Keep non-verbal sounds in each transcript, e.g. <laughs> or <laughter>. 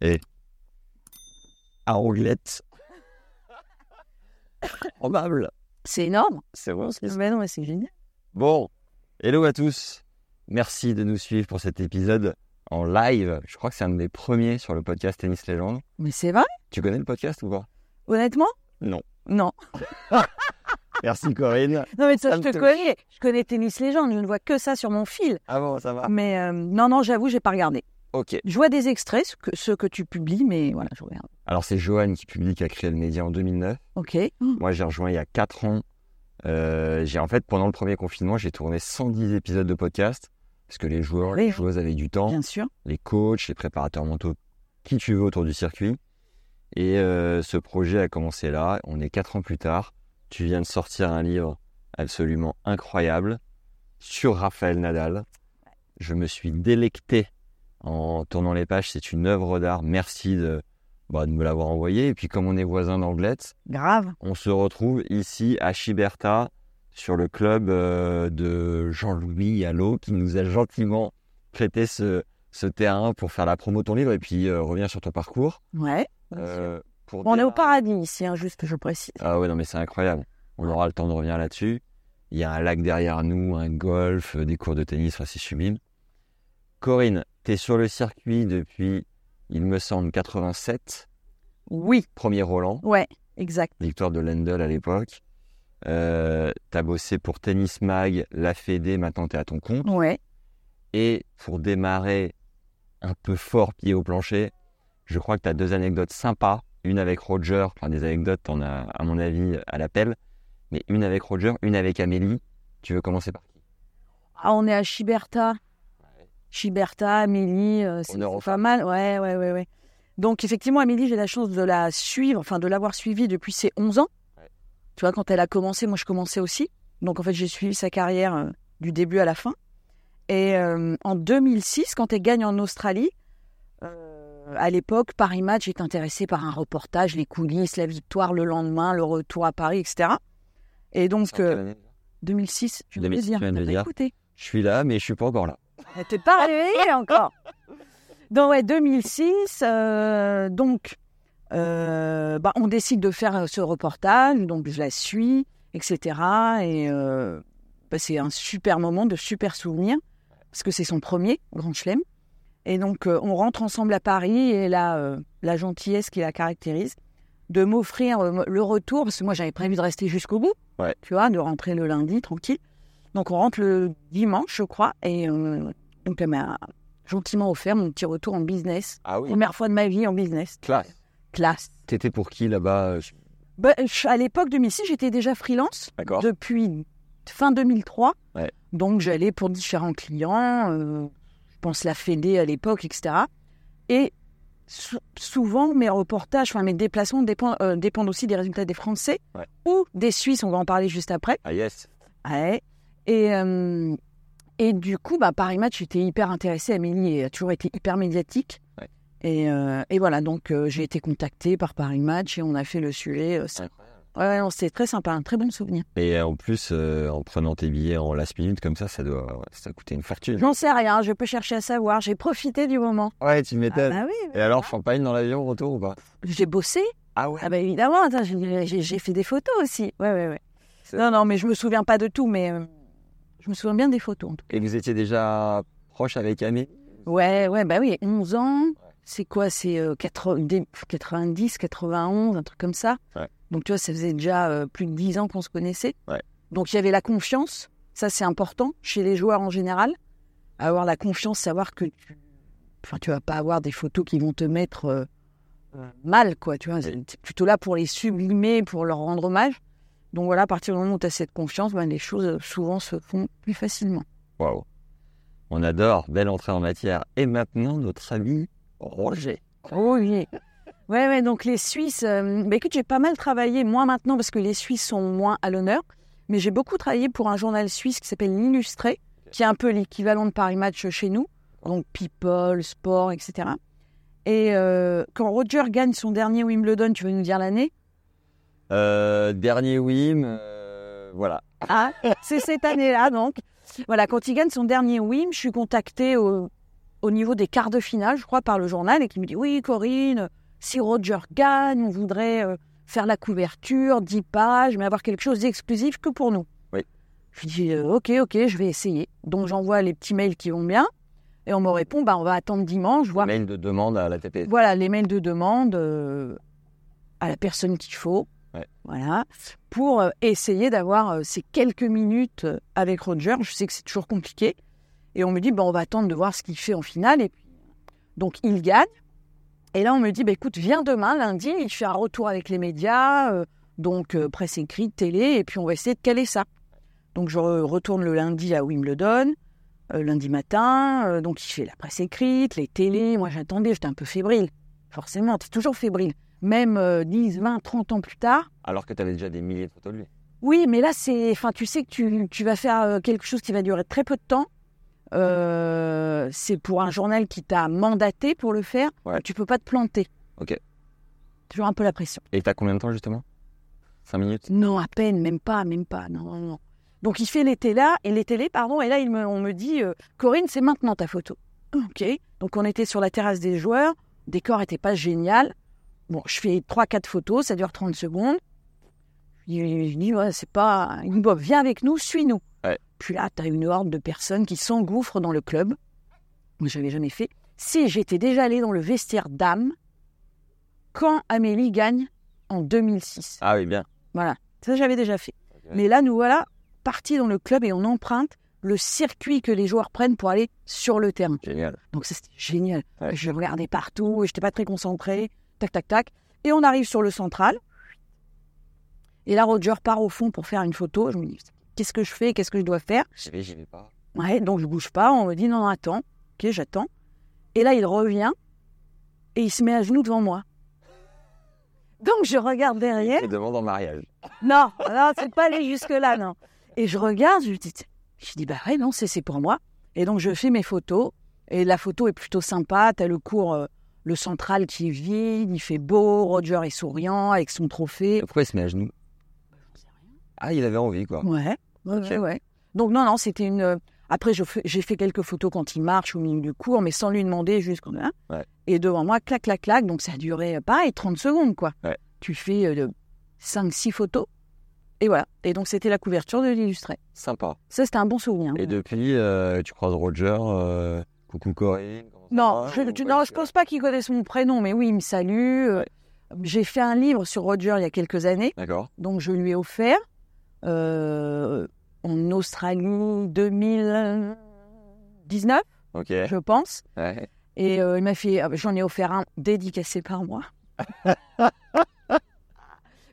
Et à Anglette. <laughs> Probable. C'est énorme. C'est bon ce. Mais non, mais c'est génial. Bon, hello à tous. Merci de nous suivre pour cet épisode en live. Je crois que c'est un des premiers sur le podcast Tennis Légende. Mais c'est vrai Tu connais le podcast ou pas? Honnêtement? Non. Non. <laughs> Merci Corinne. Non, mais ça, Ça je te touche. connais. Je connais Tennis Légende. Je ne vois que ça sur mon fil. Ah bon, ça va Mais euh, non, non, j'avoue, j'ai pas regardé. Ok. Je vois des extraits, ce que, ceux que tu publies, mais voilà, je regarde. Alors c'est Johan qui publie, qui a créé le média en 2009. Ok. Moi j'ai rejoint il y a 4 ans. Euh, j'ai en fait pendant le premier confinement j'ai tourné 110 épisodes de podcast parce que les joueurs, Oui. les joueuses avaient du temps. Bien sûr. les coachs, les préparateurs mentaux, qui tu veux autour du circuit. Et euh, ce projet a commencé là. On est quatre ans plus tard. Tu viens de sortir un livre absolument incroyable sur Raphaël Nadal. Je me suis délecté en tournant les pages. C'est une œuvre d'art. Merci de, bah, de me l'avoir envoyé. Et puis comme on est voisins d'Anglette, Grave. on se retrouve ici à Chiberta sur le club euh, de Jean-Louis Allo qui nous a gentiment prêté ce, ce terrain pour faire la promo de ton livre et puis euh, reviens sur ton parcours. Ouais. Euh, pour Bon, on est au paradis ici, hein, juste que je précise. Ah ouais, non mais c'est incroyable. On aura le temps de revenir là-dessus. Il y a un lac derrière nous, un golf, euh, des cours de tennis, enfin, c'est sublime. Corinne, tu es sur le circuit depuis, il me semble, 87, Oui. premier Roland. Ouais, exact. victoire de Lendl à l'époque. Euh, t'as bossé pour Tennis Mag, la Fédé, maintenant t'es à ton compte. Ouais. Et pour démarrer un peu fort, pied au plancher, je crois que t'as deux anecdotes sympas. Une avec Roger, enfin des anecdotes, t'en as à mon avis à l'appel. Mais une avec Roger, une avec Amélie. Tu veux commencer par qui? Ah, on est à Chiberta. Chiberta, Amélie, euh, c'est pas mal. Ouais, ouais, ouais, ouais. Donc, effectivement, Amélie, j'ai la chance de la suivre, enfin, de l'avoir suivie depuis ses 11 ans. Ouais. Tu vois, quand elle a commencé, moi, je commençais aussi. Donc, en fait, j'ai suivi sa carrière euh, du début à la fin. Et euh, en 2006, quand elle gagne en Australie, euh, à l'époque, Paris Match est intéressé par un reportage, les coulisses, la victoire le lendemain, le retour à Paris, etc. Et donc, En quelle euh, année 2006, je viens de 2006, le dire. dire. écouté Je suis là, mais je suis pas encore là. Elle t'est pas réveillée <laughs> encore. Donc ouais, 2006, euh, donc euh, bah, on décide de faire euh, ce reportage, donc je la suis, etc. Et euh, bah, c'est un super moment, de super souvenirs, parce que c'est son premier Grand Chelem. Et donc euh, on rentre ensemble à Paris et là, euh, la gentillesse qui la caractérise, de m'offrir le retour, parce que moi j'avais prévu de rester jusqu'au bout, Ouais. tu vois, de rentrer le lundi tranquille. Donc on rentre le dimanche, je crois, et euh, donc elle m'a gentiment offert mon petit retour en business. Ah oui, Première fois de ma vie en business. classe. Classe. T'étais pour qui là-bas euh, Bah, à l'époque 2006, j'étais déjà freelance depuis fin 2003. Ouais. Donc j'allais pour différents clients, euh, je pense la Fédé à l'époque, etc. Et sou- souvent mes reportages, enfin mes déplacements dépendent, euh, dépendent aussi des résultats des Français Ouais. ou des Suisses, on va en parler juste après. Ah yes. Ouais. Et, euh, et du coup, bah, Paris Match, j'étais hyper intéressée. Amélie a toujours été hyper médiatique. Ouais. Et, euh, et voilà, donc euh, j'ai été contactée par Paris Match et on a fait le sujet. Incroyable. Ouais, ouais, très sympa, un très bon souvenir. Et en plus, en prenant tes billets en last minute comme ça, ça doit, ça a coûté une fortune. J'en sais rien, je peux chercher à savoir. J'ai profité du moment. Ouais, tu Ah m'étonnes. bah oui, Et alors, champagne dans l'avion, retour ou pas? J'ai bossé. Ah ouais? Ah bah évidemment, j'ai- fait des photos aussi. Ouais, ouais, ouais. C'est Non, non, mais je me souviens pas de tout, mais je me souviens bien des photos. en tout Et vous étiez déjà proche avec Ami Ouais, ouais, bah oui, 11 ans. C'est quoi? C'est euh, 80 dé- 90, 91, un truc comme ça. Ouais. Donc, tu vois, ça faisait déjà euh, plus de 10 ans qu'on se connaissait. Ouais. Donc, il y avait la confiance. Ça, c'est important chez les joueurs en général. Avoir la confiance, savoir que tu enfin, tu vas pas avoir des photos qui vont te mettre euh, mal, quoi. Tu vois, c'est plutôt là pour les sublimer, pour leur rendre hommage. Donc voilà, à partir du moment où tu as cette confiance, ben, les choses euh, souvent se font plus facilement. Waouh. On adore, belle entrée en matière. Et maintenant, notre ami Roger. Oh oui. Ouais, ouais, donc les Suisses, euh, bah écoute, j'ai pas mal travaillé, moins maintenant parce que les Suisses sont moins à l'honneur, mais j'ai beaucoup travaillé pour un journal suisse qui s'appelle L'Illustré, qui est un peu l'équivalent de Paris Match chez nous, donc People, Sport, etc. Et euh, quand Roger gagne son dernier Wimbledon, tu veux nous dire l'année? Euh, dernier Wim, euh, voilà. Ah, c'est cette année-là, donc. Voilà, quand il gagne son dernier Wim, je suis contactée au, au niveau des quarts de finale, je crois, par le journal, et qui me dit Oui, Corinne, si Roger gagne, on voudrait euh, faire la couverture, 10 pages, mais avoir quelque chose d'exclusif que pour nous. Oui. Je lui dis Ok, ok, je vais essayer. Donc j'envoie les petits mails qui vont bien, et on me répond bah, On va attendre dimanche, voir. Mail de demande à la TP. Voilà, les mails de demande à la personne qu'il faut. Voilà, pour euh, essayer d'avoir euh, ces quelques minutes euh, avec Roger. Je sais que c'est toujours compliqué. Et on me dit, bah, on va attendre de voir ce qu'il fait en finale. Et puis, donc, il gagne. Et là, on me dit, bah, écoute, viens demain, lundi, il fait un retour avec les médias, donc presse écrite, télé, et puis on va essayer de caler ça. Donc, je re- retourne le lundi à Wimbledon, lundi matin. donc, il fait la presse écrite, les télés. Moi, j'attendais, j'étais un peu fébrile. Forcément, tu es toujours fébrile. Même euh, 10, 20, 30 ans plus tard. Alors que tu avais déjà des milliers de photos de lui. Oui, mais là, c'est, enfin, tu sais que tu, tu vas faire euh, quelque chose qui va durer très peu de temps. Euh, c'est pour un journal qui t'a mandaté pour le faire. Ouais. Tu peux pas te planter. Ok. Toujours un peu la pression. Et t'as combien de temps justement? 5 minutes? Non, à peine, même pas, même pas. Non, non, non. Donc il fait les télés, et les télés, pardon, et là il me, on me dit, euh, Corinne, c'est maintenant ta photo. Ok. Donc on était sur la terrasse des joueurs, le décor était pas génial. Bon, je fais 3-4 photos, ça dure 30 secondes. Je dis, ouais, c'est pas. Bon, viens avec nous, suis-nous. Ouais. Puis là, tu as une horde de personnes qui s'engouffrent dans le club. Moi, je n'avais jamais fait. Si j'étais déjà allée dans le vestiaire d'âme quand Amélie gagne en 2006. Ah oui, bien. Voilà, ça j'avais déjà fait. Mais là, nous voilà partis dans le club et on emprunte le circuit que les joueurs prennent pour aller sur le terrain. Génial. Donc c'était génial. Ouais. Je regardais partout, je n'étais pas très concentré. Tac, tac, tac. Et on arrive sur le central. Et là, Roger part au fond pour faire une photo. Je me dis, qu'est-ce que je fais? Qu'est-ce que je dois faire? J'y vais, j'y vais pas. Ouais, donc je bouge pas. On me dit, non, non, attends. Ok, j'attends. Et là, il revient et il se met à genoux devant moi. Donc je regarde derrière. Et demande en mariage. Non, non, c'est pas aller jusque-là, non. Et je regarde, je dis, je dis bah ouais, non, c'est c'est pour moi. Et donc je fais mes photos. Et la photo est plutôt sympa. T'as le cours, euh, le central qui est vide, il fait beau, Roger est souriant avec son trophée. Pourquoi il se met à genoux? Ah, il avait envie quoi. Ouais, ouais, ouais. Donc non, non, c'était une. euh, Après, j'ai fait quelques photos quand il marche au milieu du cours, mais sans lui demander, juste comme ça. Ouais. Et devant moi, clac, clac, clac. Donc ça a duré, euh, pareil, 30 secondes, quoi. Ouais. Tu fais 5-6 photos. Et voilà. Et donc c'était la couverture de l'illustré. Sympa. Ça, c'était un bon souvenir. Et depuis, euh, tu croises Roger. euh, coucou Corinne. Non, va je, tu- non, je pense pas qu'il connaisse mon prénom, mais oui, il me salue. Euh, J'ai fait un livre sur Roger il y a quelques années, D'accord. donc je lui ai offert euh, en Australie 2019, Ok. je pense. Ouais. Et euh, il m'a fait, ah, j'en ai offert un dédicacé par moi. <laughs>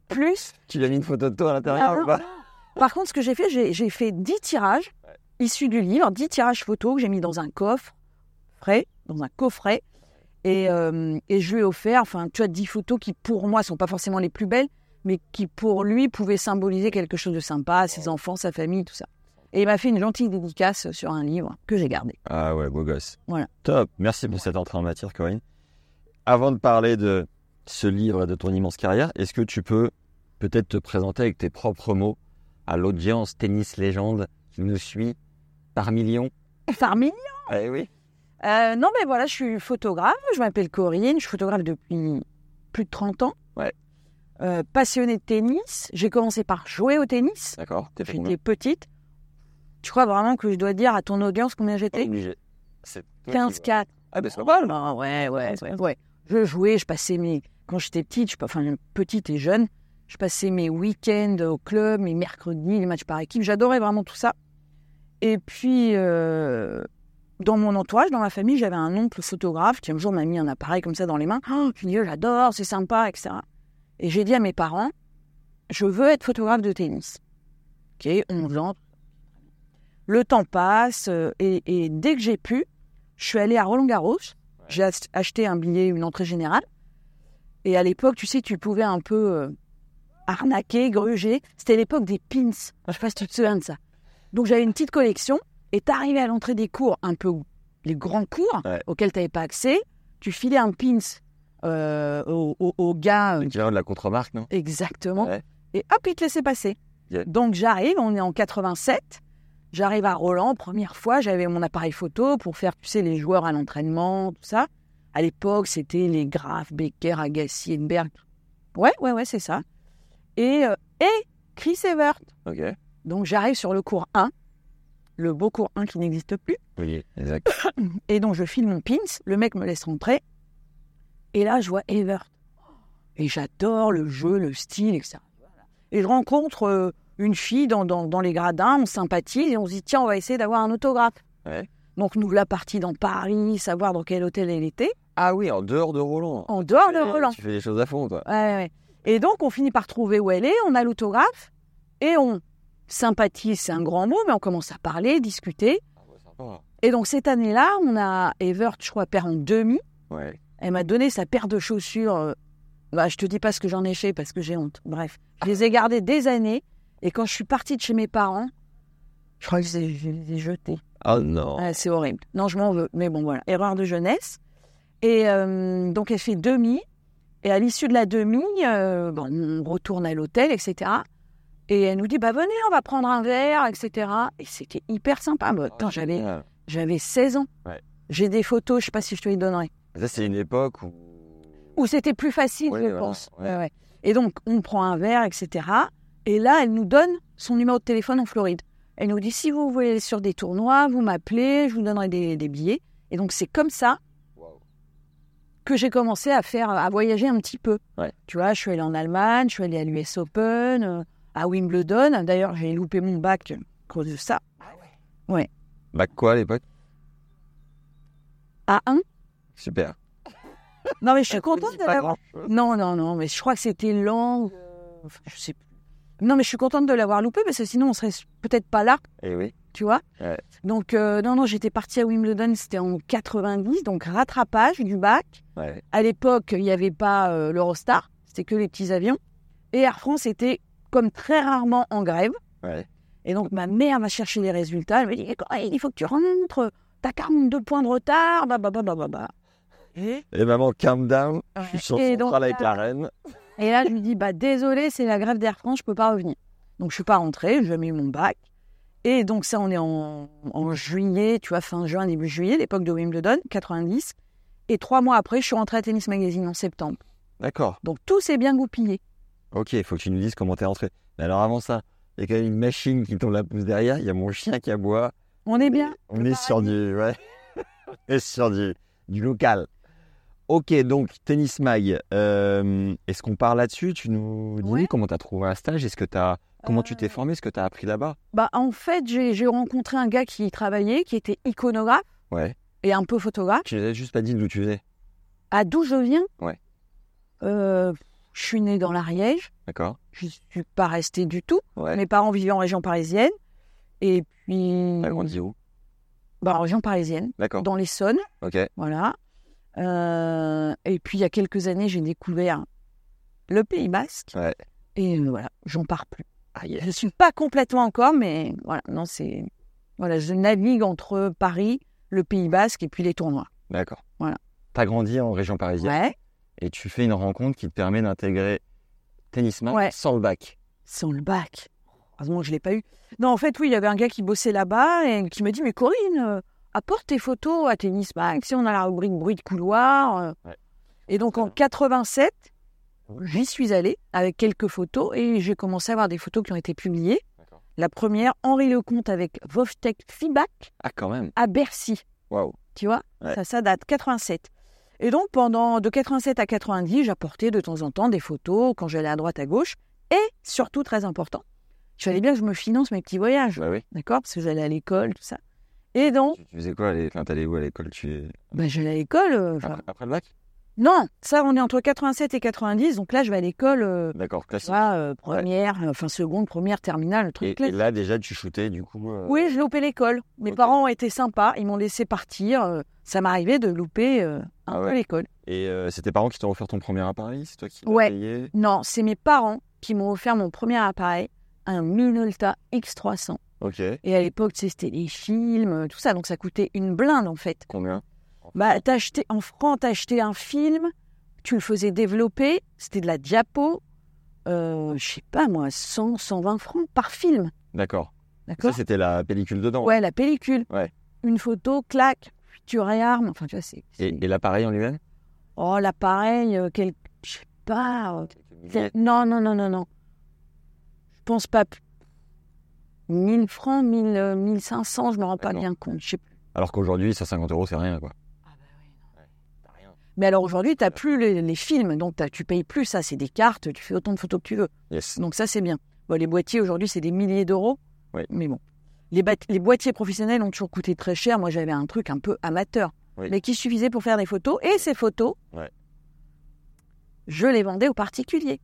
Plus, Tu lui as mis une photo de toi à l'intérieur Ah, ou pas? par contre, ce que j'ai fait, j'ai j'ai fait 10 tirages issus du livre, 10 tirages photos que j'ai mis dans un coffre frais, dans un coffret. Et, euh, et je lui ai offert, enfin, tu as 10 photos qui, pour moi, sont pas forcément les plus belles, mais qui, pour lui, pouvaient symboliser quelque chose de sympa, ses enfants, sa famille, tout ça. Et il m'a fait une gentille dédicace sur un livre que j'ai gardé. Ah ouais, beau gosse. Voilà. Top. Merci pour cette entrée en matière, Corinne. Avant de parler de ce livre et de ton immense carrière, est-ce que tu peux peut-être te présenter avec tes propres mots à l'audience tennis légende qui nous suit par millions? Farming Eh oui. Euh, non, mais voilà, je suis photographe. Je m'appelle Corinne. Je suis photographe depuis plus de 30 ans. Ouais. Euh, passionnée de tennis. J'ai commencé par jouer au tennis. D'accord. J'étais petite. Tu crois vraiment que je dois dire à ton audience combien j'étais? Obligé. C'est toi qui 15-4. Ah, ben c'est pas mal. Ah, ouais, ouais, ouais, ouais. Je jouais, je passais mes. Quand j'étais petite, je... enfin petite et jeune, je passais mes week-ends au club, mes mercredis, les matchs par équipe. J'adorais vraiment tout ça. Et puis, euh, dans mon entourage, dans ma famille, j'avais un oncle photographe qui un jour m'a mis un appareil comme ça dans les mains. Oh, je dis, j'adore, c'est sympa, etc. Et j'ai dit à mes parents, je veux être photographe de tennis. Ok, 11 ans. Le temps passe euh, et, et dès que j'ai pu, je suis allée à Roland Garros. J'ai ach- acheté un billet, une entrée générale. Et à l'époque, tu sais, tu pouvais un peu euh, arnaquer, gruger. C'était l'époque des pins. Je sais pas si tu te souviens de ça. Donc j'avais une petite collection et t'arrivais à l'entrée des cours, un peu les grands cours Ouais. auxquels tu n'avais pas accès. Tu filais un pins euh, au, au- au gars euh, L'équivalent de la contre-marque, non? Exactement. Ouais. Et hop, il te laissait passer. Yeah. Donc j'arrive, on est en 87. J'arrive à Roland, première fois, j'avais mon appareil photo pour faire, tu sais, les joueurs à l'entraînement, tout ça. À l'époque, c'était les Graf, Becker, Agassi, Edberg. Ouais, ouais, ouais, c'est ça. Et, euh, et Chris Evert. Ok. Donc j'arrive sur le cours 1, le beau cours 1 qui n'existe plus. Oui, exact. <coughs> Et donc, je file mon pins, le mec me laisse rentrer. Et là, je vois Evert. Et j'adore le jeu, le style, etc. Et je rencontre euh, une fille dans, dans, dans les gradins, on sympathise et on se dit, tiens, on va essayer d'avoir un autographe. Ouais. Donc, nous la partie dans Paris, savoir dans quel hôtel elle était, Ah oui, en dehors de Roland. en dehors de Roland. Tu fais les choses à fond, toi. Ouais. Et donc, on finit par trouver où elle est, on a l'autographe et on sympathise, c'est un grand mot, mais on commence à parler, discuter. Ah sympa. Et donc, cette année-là, on a Evert, je crois, perd en demi. Ouais. Elle m'a donné sa paire de chaussures. euh, Bah, je te dis pas ce que j'en ai fait parce que j'ai honte. Bref, je les ai gardées des années. Et quand je suis partie de chez mes parents, je crois que je les ai, je les ai jetées. Oh non. Ouais, c'est horrible. Non, je m'en veux. Mais bon, voilà. Erreur de jeunesse. Et euh, donc, elle fait demi. Et à l'issue de la demi, euh, bon, on retourne à l'hôtel, etc. Et elle nous dit, bah venez, on va prendre un verre, etc. Et c'était hyper sympa. Bah, attends, j'avais, j'avais 16 ans. Ouais. J'ai des photos, je sais pas si je te les donnerai. Ça, c'est une époque où. Où c'était plus facile, je voilà, pense. ouais. Et donc, on prend un verre, etc. Et là, elle nous donne son numéro de téléphone en Floride. Elle nous dit, si vous voulez aller sur des tournois, vous m'appelez, je vous donnerai des, des billets. Et donc, c'est comme ça que j'ai commencé à faire, à voyager un petit peu. Ouais. Tu vois, je suis allée en Allemagne, je suis allée à l'US Open, euh, à Wimbledon. D'ailleurs, j'ai loupé mon bac à cause de ça. Bac quoi à l'époque? À 1 Super. Non, mais je suis contente de Pas l'avoir. Non, non, non, mais je crois que c'était lent. euh, enfin, je sais plus. Non, mais je suis contente de l'avoir loupé parce que sinon on serait peut-être pas là, Eh oui. tu vois? Ouais. Donc, euh, non, non, j'étais partie à Wimbledon, c'était en 90, donc rattrapage du bac. Ouais. À l'époque, il n'y avait pas euh, l'Eurostar, c'était que les petits avions. Et Air France était, comme très rarement, en grève. Ouais. Et donc, ma mère va chercher les résultats. Elle me dit il faut que tu rentres, t'as 42 points de retard, bah, bah, bah, bah, bah, bah. Et, Et maman, calm down. Je suis sur Et donc, avec la reine. Et là, je lui dis, bah, désolé, c'est la grève d'Air France, je peux pas revenir. Donc, je suis pas rentrée, j'ai mis mon bac. Et donc, ça, on est en, en juillet, tu vois, fin juin, début juillet, l'époque de Wimbledon, 90. Et trois mois après, je suis rentrée à Tennis Magazine en septembre. D'accord. Donc, tout s'est bien goupillé. Ok, il faut que tu nous dises comment t'es rentré. Mais alors avant ça, il y a quand même une machine qui tombe la pousse derrière. Il y a mon chien qui aboie. On est bien. On est sur du, ouais, <laughs> on est sur du, du local. Ok, donc tennis mag. euh, Est-ce qu'on part là-dessus? Tu nous dis Ouais. comment tu as trouvé un stage? Est-ce que t'as, comment tu t'es Euh, formé? Ce que tu as appris là-bas? Bah, en fait, j'ai rencontré un gars qui y travaillait, qui était iconographe Ouais. et un peu photographe. Tu nous as juste pas dit d'où tu venais. À d'où je viens? Ouais. Euh, je suis née dans l'Ariège. D'accord. Je suis pas restée du tout. Ouais. Mes parents vivaient en région parisienne. Et puis. T'as grandi où? Bah, en région parisienne, D'accord. dans l'Essonne. Ok. Voilà. Euh, et puis, il y a quelques années, j'ai découvert le Pays Basque. Ouais. Et euh, voilà, j'en pars plus. Ah, yes. Je ne suis pas complètement encore, mais voilà, non, c'est. Voilà, je navigue entre Paris, le Pays Basque et puis les tournois. D'accord. Voilà. T'as grandi en région parisienne? Ouais, et tu fais une rencontre qui te permet d'intégrer tennis mag Ouais. sans le bac. sans le bac. Heureusement que je ne l'ai pas eu. Non, en fait, oui, il y avait un gars qui bossait là-bas et qui me dit Mais Corinne, euh, apporte tes photos à Tennis Mag. Si on a la rubrique bruit de couloir. euh. Ouais. Et donc en 87, j'y suis allée avec quelques photos et j'ai commencé à avoir des photos qui ont été publiées. La première, Henri Lecomte avec Vovtech Feedback Ah, quand même. à Bercy. Waouh. Tu vois Ouais. Ça, ça date 87. Et donc, pendant de 87 à 90, j'apportais de temps en temps des photos quand j'allais à droite, à gauche. Et surtout, très important, il fallait bien que je me finance mes petits voyages. Bah oui. D'accord? Parce que j'allais à l'école, tout ça. Et donc, Tu, tu faisais quoi l'é- Enfin, t'allais où à l'école? Tu... ben, j'allais à l'école. euh, après, après le bac? Non, ça, on est entre 87 et 90. Donc là, je vais à l'école, euh, D'accord, classique. vois, euh, première, enfin seconde, première, terminale, le truc Et, et classique. là, déjà, tu shootais, du coup. Oui, je loupais l'école. Mes Ok. parents ont été sympas. Ils m'ont laissé partir. ça m'arrivait de louper un Ah peu ouais. l'école. Et euh, c'est tes parents qui t'ont offert ton premier appareil? C'est toi qui l'as Ouais. payé? Non, c'est mes parents qui m'ont offert mon premier appareil, un Minolta X300. Ok. Et à l'époque, tu sais, c'était les films, tout ça. Donc ça coûtait une blinde, en fait. Combien? Bah, t'achetais, en francs, t'achetais un film, tu le faisais développer, c'était de la diapo, euh, je sais pas moi, 100, 120 francs par film. D'accord. Ça, D'accord c'était la pellicule dedans. Ouais, la pellicule. Ouais. Une photo, clac, tu réarmes. Enfin, tu vois, c'est. c'est- Et, et l'appareil en lui-même? Oh, l'appareil, euh, quel... je sais pas. euh, Non, non, non, non, non. Je pense pas. p- 1000 francs, 1000, euh, 1500, je me rends pas bien compte. Je sais plus. Alors qu'aujourd'hui, 150 euros, c'est rien, quoi. Rien. Mais alors aujourd'hui, tu n'as plus les, les films, donc tu payes plus ça. C'est des cartes, tu fais autant de photos que tu veux. Yes. Donc ça, c'est bien. Bon, les boîtiers, aujourd'hui, c'est des milliers d'euros. Oui. Mais bon. Les, boîtiers professionnels ont toujours coûté très cher. Moi, j'avais un truc un peu amateur, Oui. mais qui suffisait pour faire des photos. Et ces photos, Ouais. je les vendais aux particuliers.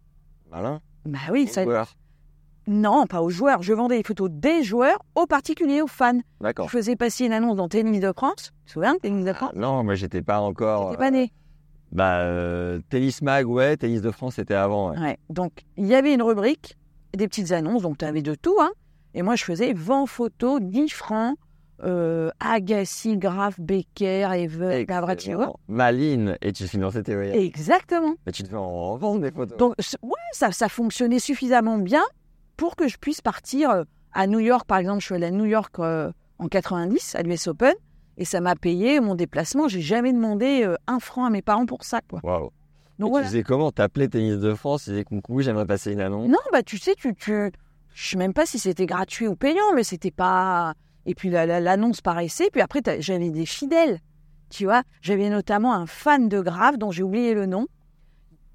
Malin. Bah oui, ça... Joueur. non, pas aux joueurs. Je vendais les photos des joueurs aux particuliers, aux fans. Je D'accord. faisais passer une annonce dans Tennis de France. Tu te souviens de Tennis de Ah, France? non, moi, j'étais pas encore. T'es pas né. Bah, euh, Tennis Mag, ouais. Tennis de France, c'était avant. ouais. Ouais. Donc, il y avait une rubrique, des petites annonces, donc tu avais de tout. Hein. Et moi, je faisais vent photo, 10 francs, euh, Agassi, Graf, Becker, Gavratio. Excellent. Maline. Et tu finançais tes voyages. Exactement. Mais tu devais en vendre des photos. Donc, ouais, ça, ça fonctionnait suffisamment bien pour que je puisse partir euh, à New York. Par exemple, je suis allée à New York euh, en 90, à l'US Open, et ça m'a payé mon déplacement. J'ai jamais demandé euh, un franc à mes parents pour ça. Quoi. Et Donc, tu faisais comment? T'appelais Tennis de France, tu disais coucou, j'aimerais passer une annonce. Non, bah tu sais, tu, tu... je sais même pas si c'était gratuit ou payant, mais c'était pas. Et puis la- la- l'annonce paraissait, puis après j'avais des fidèles, tu vois. J'avais notamment un fan de Grave dont j'ai oublié le nom.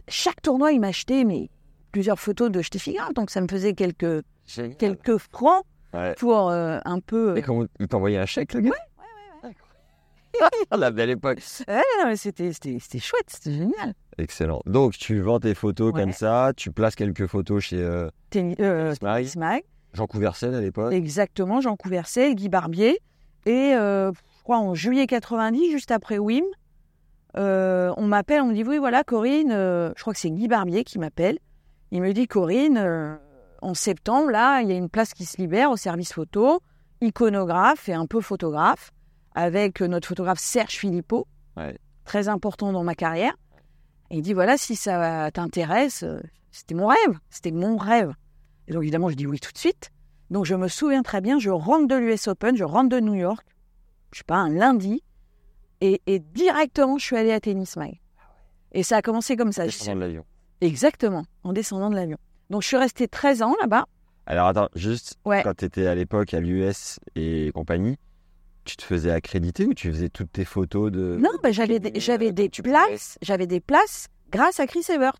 Chaque tournoi, il m'achetait mais plusieurs photos de Steffi Grave, donc ça me faisait quelques Génial. quelques francs Ouais. pour euh, un peu. Et comment il t'envoyait un chèque, le gars? Ouais, ouais, ouais. <laughs> La belle époque. Ouais, non, mais c'était c'était c'était chouette, c'était génial. Excellent. Donc, tu vends tes photos Ouais. comme ça, tu places quelques photos chez euh, euh, Mag. Jean Couvercel à l'époque. Exactement, Jean Couvercel, Guy Barbier. Et euh, je crois en juillet 90, juste après WIM, euh, on m'appelle, on me dit oui, voilà, Corinne, je crois que c'est Guy Barbier qui m'appelle. Il me dit Corinne, en septembre, là, il y a une place qui se libère au service photo, iconographe et un peu photographe, avec notre photographe Serge Philippot, Ouais. très important dans ma carrière. Et il dit voilà, si ça t'intéresse, euh, c'était mon rêve, c'était mon rêve. Et donc évidemment, je dis oui tout de suite. Donc je me souviens très bien, je rentre de l'US Open, je rentre de New York, je sais pas, un lundi, et, et directement je suis allée à Tennis Mag. Et ça a commencé comme ça. Descendant de l'avion. Exactement, en descendant de l'avion. Donc je suis restée 13 ans là-bas. Alors, attends, juste, Ouais. quand tu étais à l'époque à l'US et compagnie, tu te faisais accréditer ou tu faisais toutes tes photos de. Non, ben, j'avais des, j'avais des places, j'avais des places grâce à Chris Evert.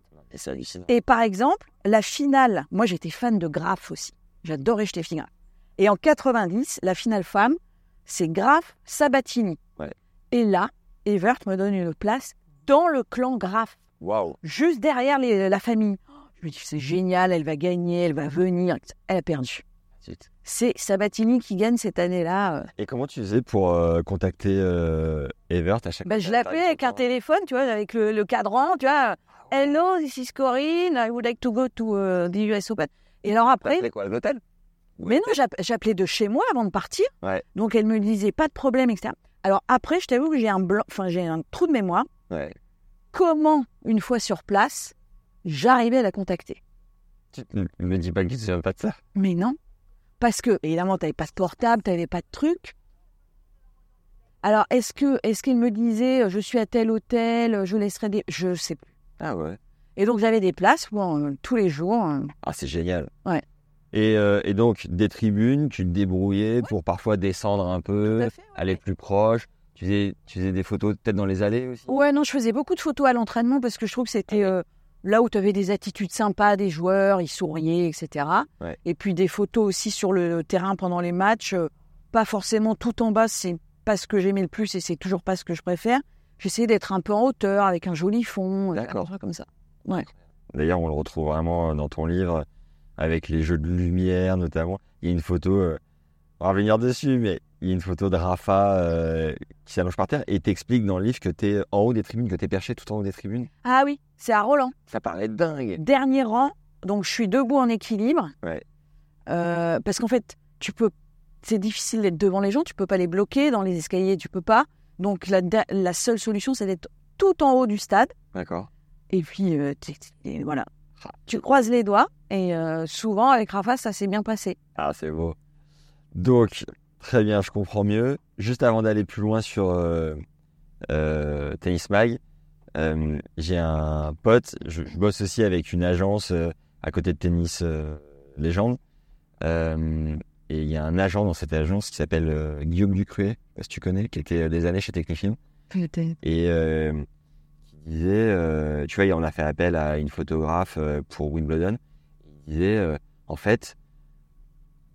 Et par exemple, la finale, moi j'étais fan de Graf aussi. J'adorais Steffi Graf. Et en 90, la finale femme, c'est Graf Sabatini. Ouais. Et là, Evert me donne une place dans le clan Graf, Waouh. juste derrière les- la famille. Je me dis, c'est génial, elle va gagner, elle va venir. Elle a perdu. Zut. C'est Sabatini qui gagne cette année-là. euh. Et comment tu faisais pour euh, contacter euh, Evert à chaque fois je l'appelais avec un téléphone, tu vois, avec le, le cadran, tu vois. Hello, this is Corinne, I would like to go to uh, the US Open. Et alors après, T'appelais quoi L'hôtel Mais non, j'app- j'appelais de chez moi avant de partir. Ouais. Donc elle me disait pas de problème, etc. Alors après, je t'avoue que j'ai un blanc, enfin j'ai un trou de mémoire. Ouais. Comment, une fois sur place, j'arrivais à la contacter? Tu ne me dis pas que tu souviens pas de ça. Mais non, parce que évidemment, t'avais pas de portable, t'avais pas de truc. Alors est-ce que, est-ce qu'elle me disait, je suis à tel hôtel, je laisserai des, je sais plus. Ah ouais. Et donc j'avais des places bon, euh, tous les jours. euh. Ah, c'est génial. Ouais. Et, euh, et donc, des tribunes, tu te débrouillais pour parfois descendre un peu, fait, ouais. aller plus proche. Tu faisais, tu faisais des photos peut-être dans les allées aussi? Ouais, non, je faisais beaucoup de photos à l'entraînement parce que je trouve que c'était euh, là où tu avais des attitudes sympas des joueurs, ils souriaient, etc. Ouais. Et puis des photos aussi sur le terrain pendant les matchs, euh, pas forcément tout en bas, c'est pas ce que j'aimais le plus et c'est toujours pas ce que je préfère, j'essayais d'être un peu en hauteur avec un joli fond, euh, D'accord. comme ça. D'ailleurs, on le retrouve vraiment dans ton livre, avec les jeux de lumière notamment. Il y a une photo, euh, on va revenir dessus, mais il y a une photo de Rafa euh, qui s'allonge par terre et t'explique dans le livre que tu es en haut des tribunes, que tu es perché tout en haut des tribunes. Ah oui, c'est à Roland. Ça paraît dingue. Dernier rang, donc je suis debout en équilibre. Ouais. Euh, parce qu'en fait, tu peux, c'est difficile d'être devant les gens, tu peux pas les bloquer dans les escaliers, tu peux pas. Donc la, la seule solution, c'est d'être tout en haut du stade. D'accord. Et puis euh, t'es- t'es- voilà, Ah. tu croises les doigts. Et souvent avec Rafa, ça s'est bien passé. Ah, c'est beau. Donc, très bien, je comprends mieux. Juste avant d'aller plus loin sur euh, euh, Tennis Mag, euh, j'ai un pote, je, je bosse aussi avec une agence à côté de Tennis Légende. Et il y a un agent dans cette agence qui s'appelle euh, Guillaume Ducruet, si tu connais, qui était euh, des années chez Technifilm. Et euh, qui disait, tu vois, on a fait appel à une photographe pour Wimbledon. Il disait, en fait,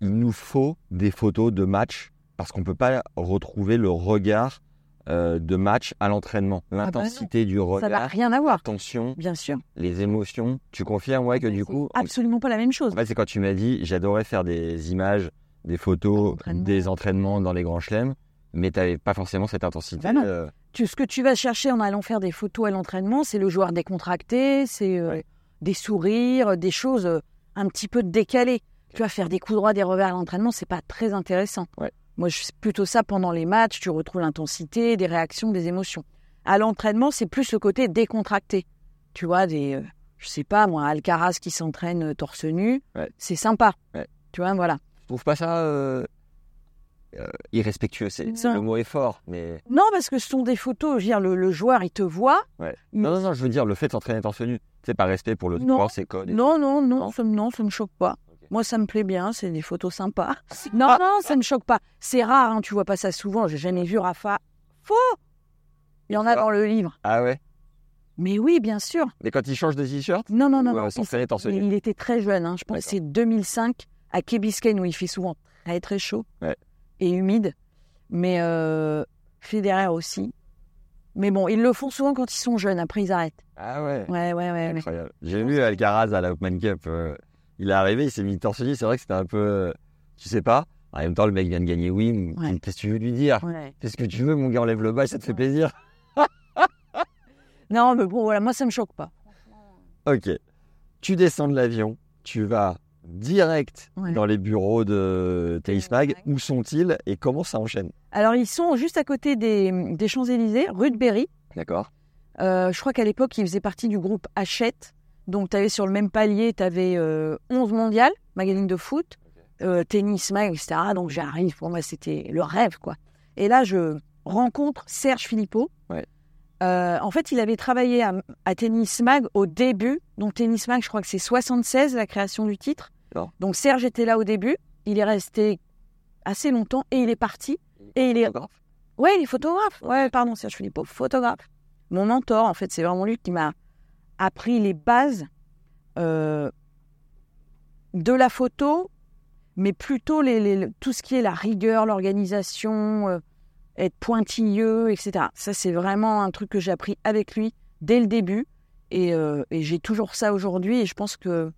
il nous faut des photos de match parce qu'on peut pas retrouver le regard euh, de match à l'entraînement. bah non. L'intensité du Ça n'a regard, rien à voir, l'attention, bien sûr. les émotions. Tu confirmes, ouais, que du coup, absolument pas la même chose. en fait, c'est quand tu m'as dit, j'adorais faire des images, des photos, Entraînement. des entraînements dans les grands chelems, mais tu n'avais pas forcément cette intensité. Bah non. euh, Tu- ce que tu vas chercher en allant faire des photos à l'entraînement, c'est le joueur décontracté, c'est euh, Ouais. des sourires, des choses un petit peu décalées. Tu vas faire des coups droits, des revers à l'entraînement, c'est pas très intéressant. Ouais. Moi, c'est plutôt ça pendant les matchs, tu retrouves l'intensité, des réactions, des émotions. À l'entraînement, c'est plus le côté décontracté. Tu vois, des, euh, je sais pas, moi, Alcaraz qui s'entraîne euh, torse nu, Ouais. c'est sympa. Ouais. Tu vois, voilà. Je trouve pas ça euh, euh, irrespectueux. C'est le mot est fort, mais Non, parce que ce sont des photos, je veux dire, le, le joueur, il te voit. ouais. Non, non, non, je veux dire le fait de s'entraîner torse nu, c'est par respect pour le Non. sport, c'est code. Non, non, non, Non ça, non, ça me choque pas. Moi, ça me plaît bien, c'est des photos sympas. Non, non, ça me choque pas. C'est rare, hein, tu vois pas ça souvent. J'ai jamais vu Rafa. Faux Il y en a dans le livre. Ah ouais? Mais oui, bien sûr. Mais quand il change de t-shirt, Non, non, non. ou, euh, non. torse Il, il était très jeune. hein. Je pense que c'est 2005 à Key Biscayne où il fait souvent très très chaud Ouais. et humide. Mais euh, Federer aussi. Mais bon, ils le font souvent quand ils sont jeunes. Après, ils arrêtent. Ah ouais. Ouais, ouais, ouais. ouais. Incroyable. J'ai vu Alcaraz à la Open Cup. euh, il est arrivé, il s'est mis torse nu. C'est vrai que c'était un peu, euh, tu sais pas. En même temps, le mec vient de gagner Wim. Ouais. Qu'est-ce que tu veux lui dire? Ouais. Fais ce que tu veux, mon gars, enlève le bas, ça te fait plaisir? Non, mais bon, voilà, moi, ça me choque pas. Ok. Tu descends de l'avion, tu vas direct Ouais. dans les bureaux de Tennis Mag. Ouais. Où sont-ils et comment ça enchaîne? Alors, ils sont juste à côté des, des Champs-Élysées, rue de Berry. D'accord. Euh, je crois qu'à l'époque, ils faisaient partie du groupe Hachette. Donc, tu avais sur le même palier, tu avais 11 mondiales, magazine de foot, euh, tennis, mag, etc. Donc, j'arrive. Pour moi, c'était le rêve, quoi. Et là, je rencontre Serge Philippot. Ouais. Euh, en fait, il avait travaillé à, à Tennis Mag au début. Donc, Tennis Mag, je crois que c'est 76, la création du titre. Donc, Serge était là au début. Il est resté assez longtemps et il est parti. Et il est Photographe? Ouais, il est photographe. Ouais, pardon, Serge Philippot, photographe. Mon mentor, en fait, c'est vraiment lui qui m'a appris les bases euh, de la photo, mais plutôt les, les- tout ce qui est la rigueur, l'organisation, euh, être pointilleux, etc. Ça, c'est vraiment un truc que j'ai appris avec lui dès le début. Et, euh, et j'ai toujours ça aujourd'hui. Et je pense que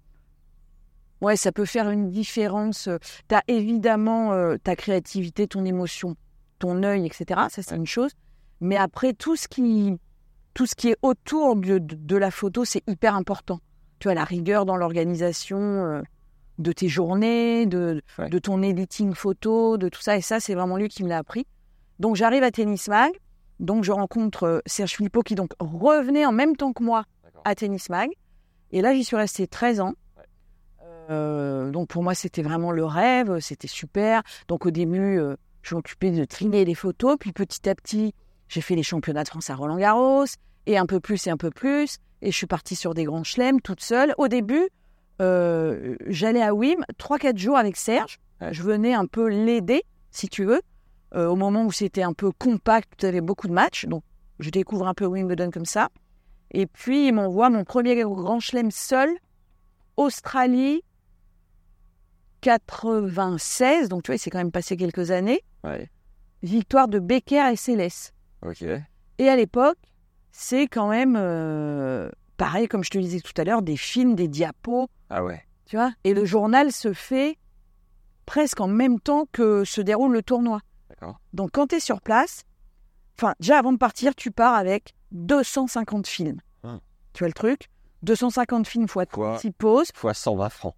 ouais, ça peut faire une différence. Tu as évidemment euh, ta créativité, ton émotion, ton œil, etc. Ça, c'est une chose. Mais après, tout ce qui, tout ce qui est autour de, de- de la photo, c'est hyper important. Tu as la rigueur dans l'organisation euh, de tes journées, de, Ouais. de ton editing photo, de tout ça. Et ça, c'est vraiment lui qui me l'a appris. Donc, j'arrive à Tennis Mag. Donc, je rencontre euh, Serge Philippot qui donc revenait en même temps que moi à Tennis Mag. Et là, j'y suis restée 13 ans. Euh, donc pour moi, c'était vraiment le rêve, c'était super. Donc au début, euh, je m'occupais de trier les photos, puis petit à petit, j'ai fait les championnats de France à Roland Garros, et un peu plus et un peu plus. Et je suis partie sur des grands chelems toute seule. Au début, euh, j'allais à Wim 3-4 jours avec Serge. Ouais. Je venais un peu l'aider, si tu veux, euh, au moment où c'était un peu compact, tu avais beaucoup de matchs. Donc je découvre un peu Wimbledon comme ça. Et puis, il m'envoie mon premier grand chelem seul, Australie 96. Donc, tu vois, il s'est quand même passé quelques années. Ouais. Victoire de Becker et Céleste. Ok. Et à l'époque, c'est quand même, euh, pareil, comme je te le disais tout à l'heure, des films, des diapos, Ah ouais. tu vois? Et le journal se fait presque en même temps que se déroule le tournoi. D'accord. Donc quand tu es sur place, enfin, déjà avant de partir, tu pars avec 250 films. Ah. Tu vois le truc? 250 films fois 6 pauses. Fois 120 francs.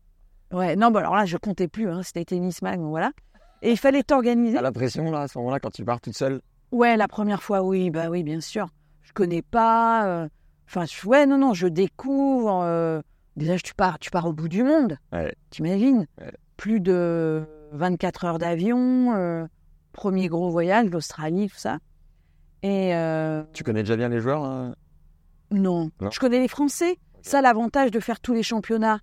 Ouais, non, bah alors là, je comptais plus, hein, c'était Tennis Mag, voilà. Et il fallait t'organiser. T'as l'impression, là, à ce moment-là, quand tu pars toute seule Ouais, la première fois, oui, bah oui, bien sûr. Je connais pas. euh, Enfin, ouais, non, non, je découvre. euh, Déjà, tu pars, tu pars au bout du monde. Ouais. T'imagines? Ouais. Plus de 24 heures d'avion. euh, premier gros voyage, l'Australie, tout ça. Et Tu connais déjà bien les joueurs hein non. Non. je connais les Français. Ça, l'avantage de faire tous les championnats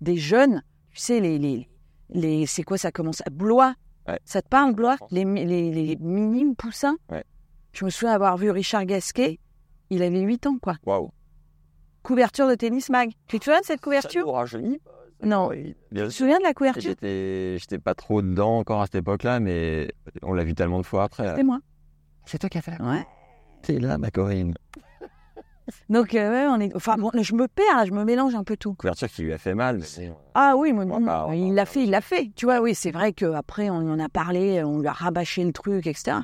des jeunes. Tu sais, les, les, les c'est quoi ça commence à Blois. Ouais. Ça te parle, France. les, les, les minimes poussins? Ouais. Je me souviens avoir vu Richard Gasquet. Il avait 8 ans, quoi. Waouh. Couverture de tennis mag. Tu te souviens de cette couverture? Ça. Non. Oui, bien Tu te souviens de la couverture? J'étais, j'étais pas trop dedans encore à cette époque-là, mais on l'a vu tellement de fois après. C'est moi. C'est toi qui as fait la Ouais. T'es là, ma Corinne. Donc, euh, on est. Enfin, bon, là, je me perds, là, je me mélange un peu tout. Couverture qui lui a fait mal. mais Ah oui, moi, va il l'a fait, il l'a fait. Tu vois, oui, c'est vrai qu'après, on en a parlé, on lui a rabâché le truc, etc.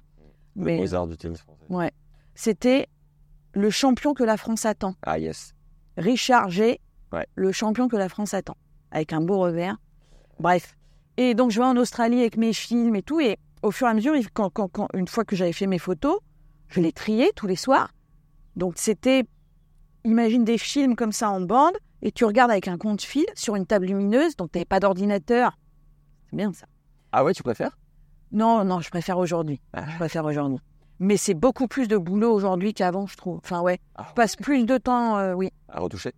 Le Mais Mozart du tennis français. ouais, c'était le champion que la France attend. Ah, yes. Richard G, Ouais. le champion que la France attend, avec un beau revers. Bref. Et donc, je vais en Australie avec mes films et tout. Et au fur et à mesure, quand, quand- quand- une fois que j'avais fait mes photos, je les triais tous les soirs. Donc, c'était, imagine des films comme ça en bande, et tu regardes avec un compte-fil sur une table lumineuse, donc tu n'avais pas d'ordinateur. C'est bien ça. Ah ouais, tu préfères? Non, non, je préfère aujourd'hui. Ah. Je préfère aujourd'hui. Mais c'est beaucoup plus de boulot aujourd'hui qu'avant, je trouve. Enfin, ouais. Ah, Je passe plus de temps, euh, oui. À retoucher?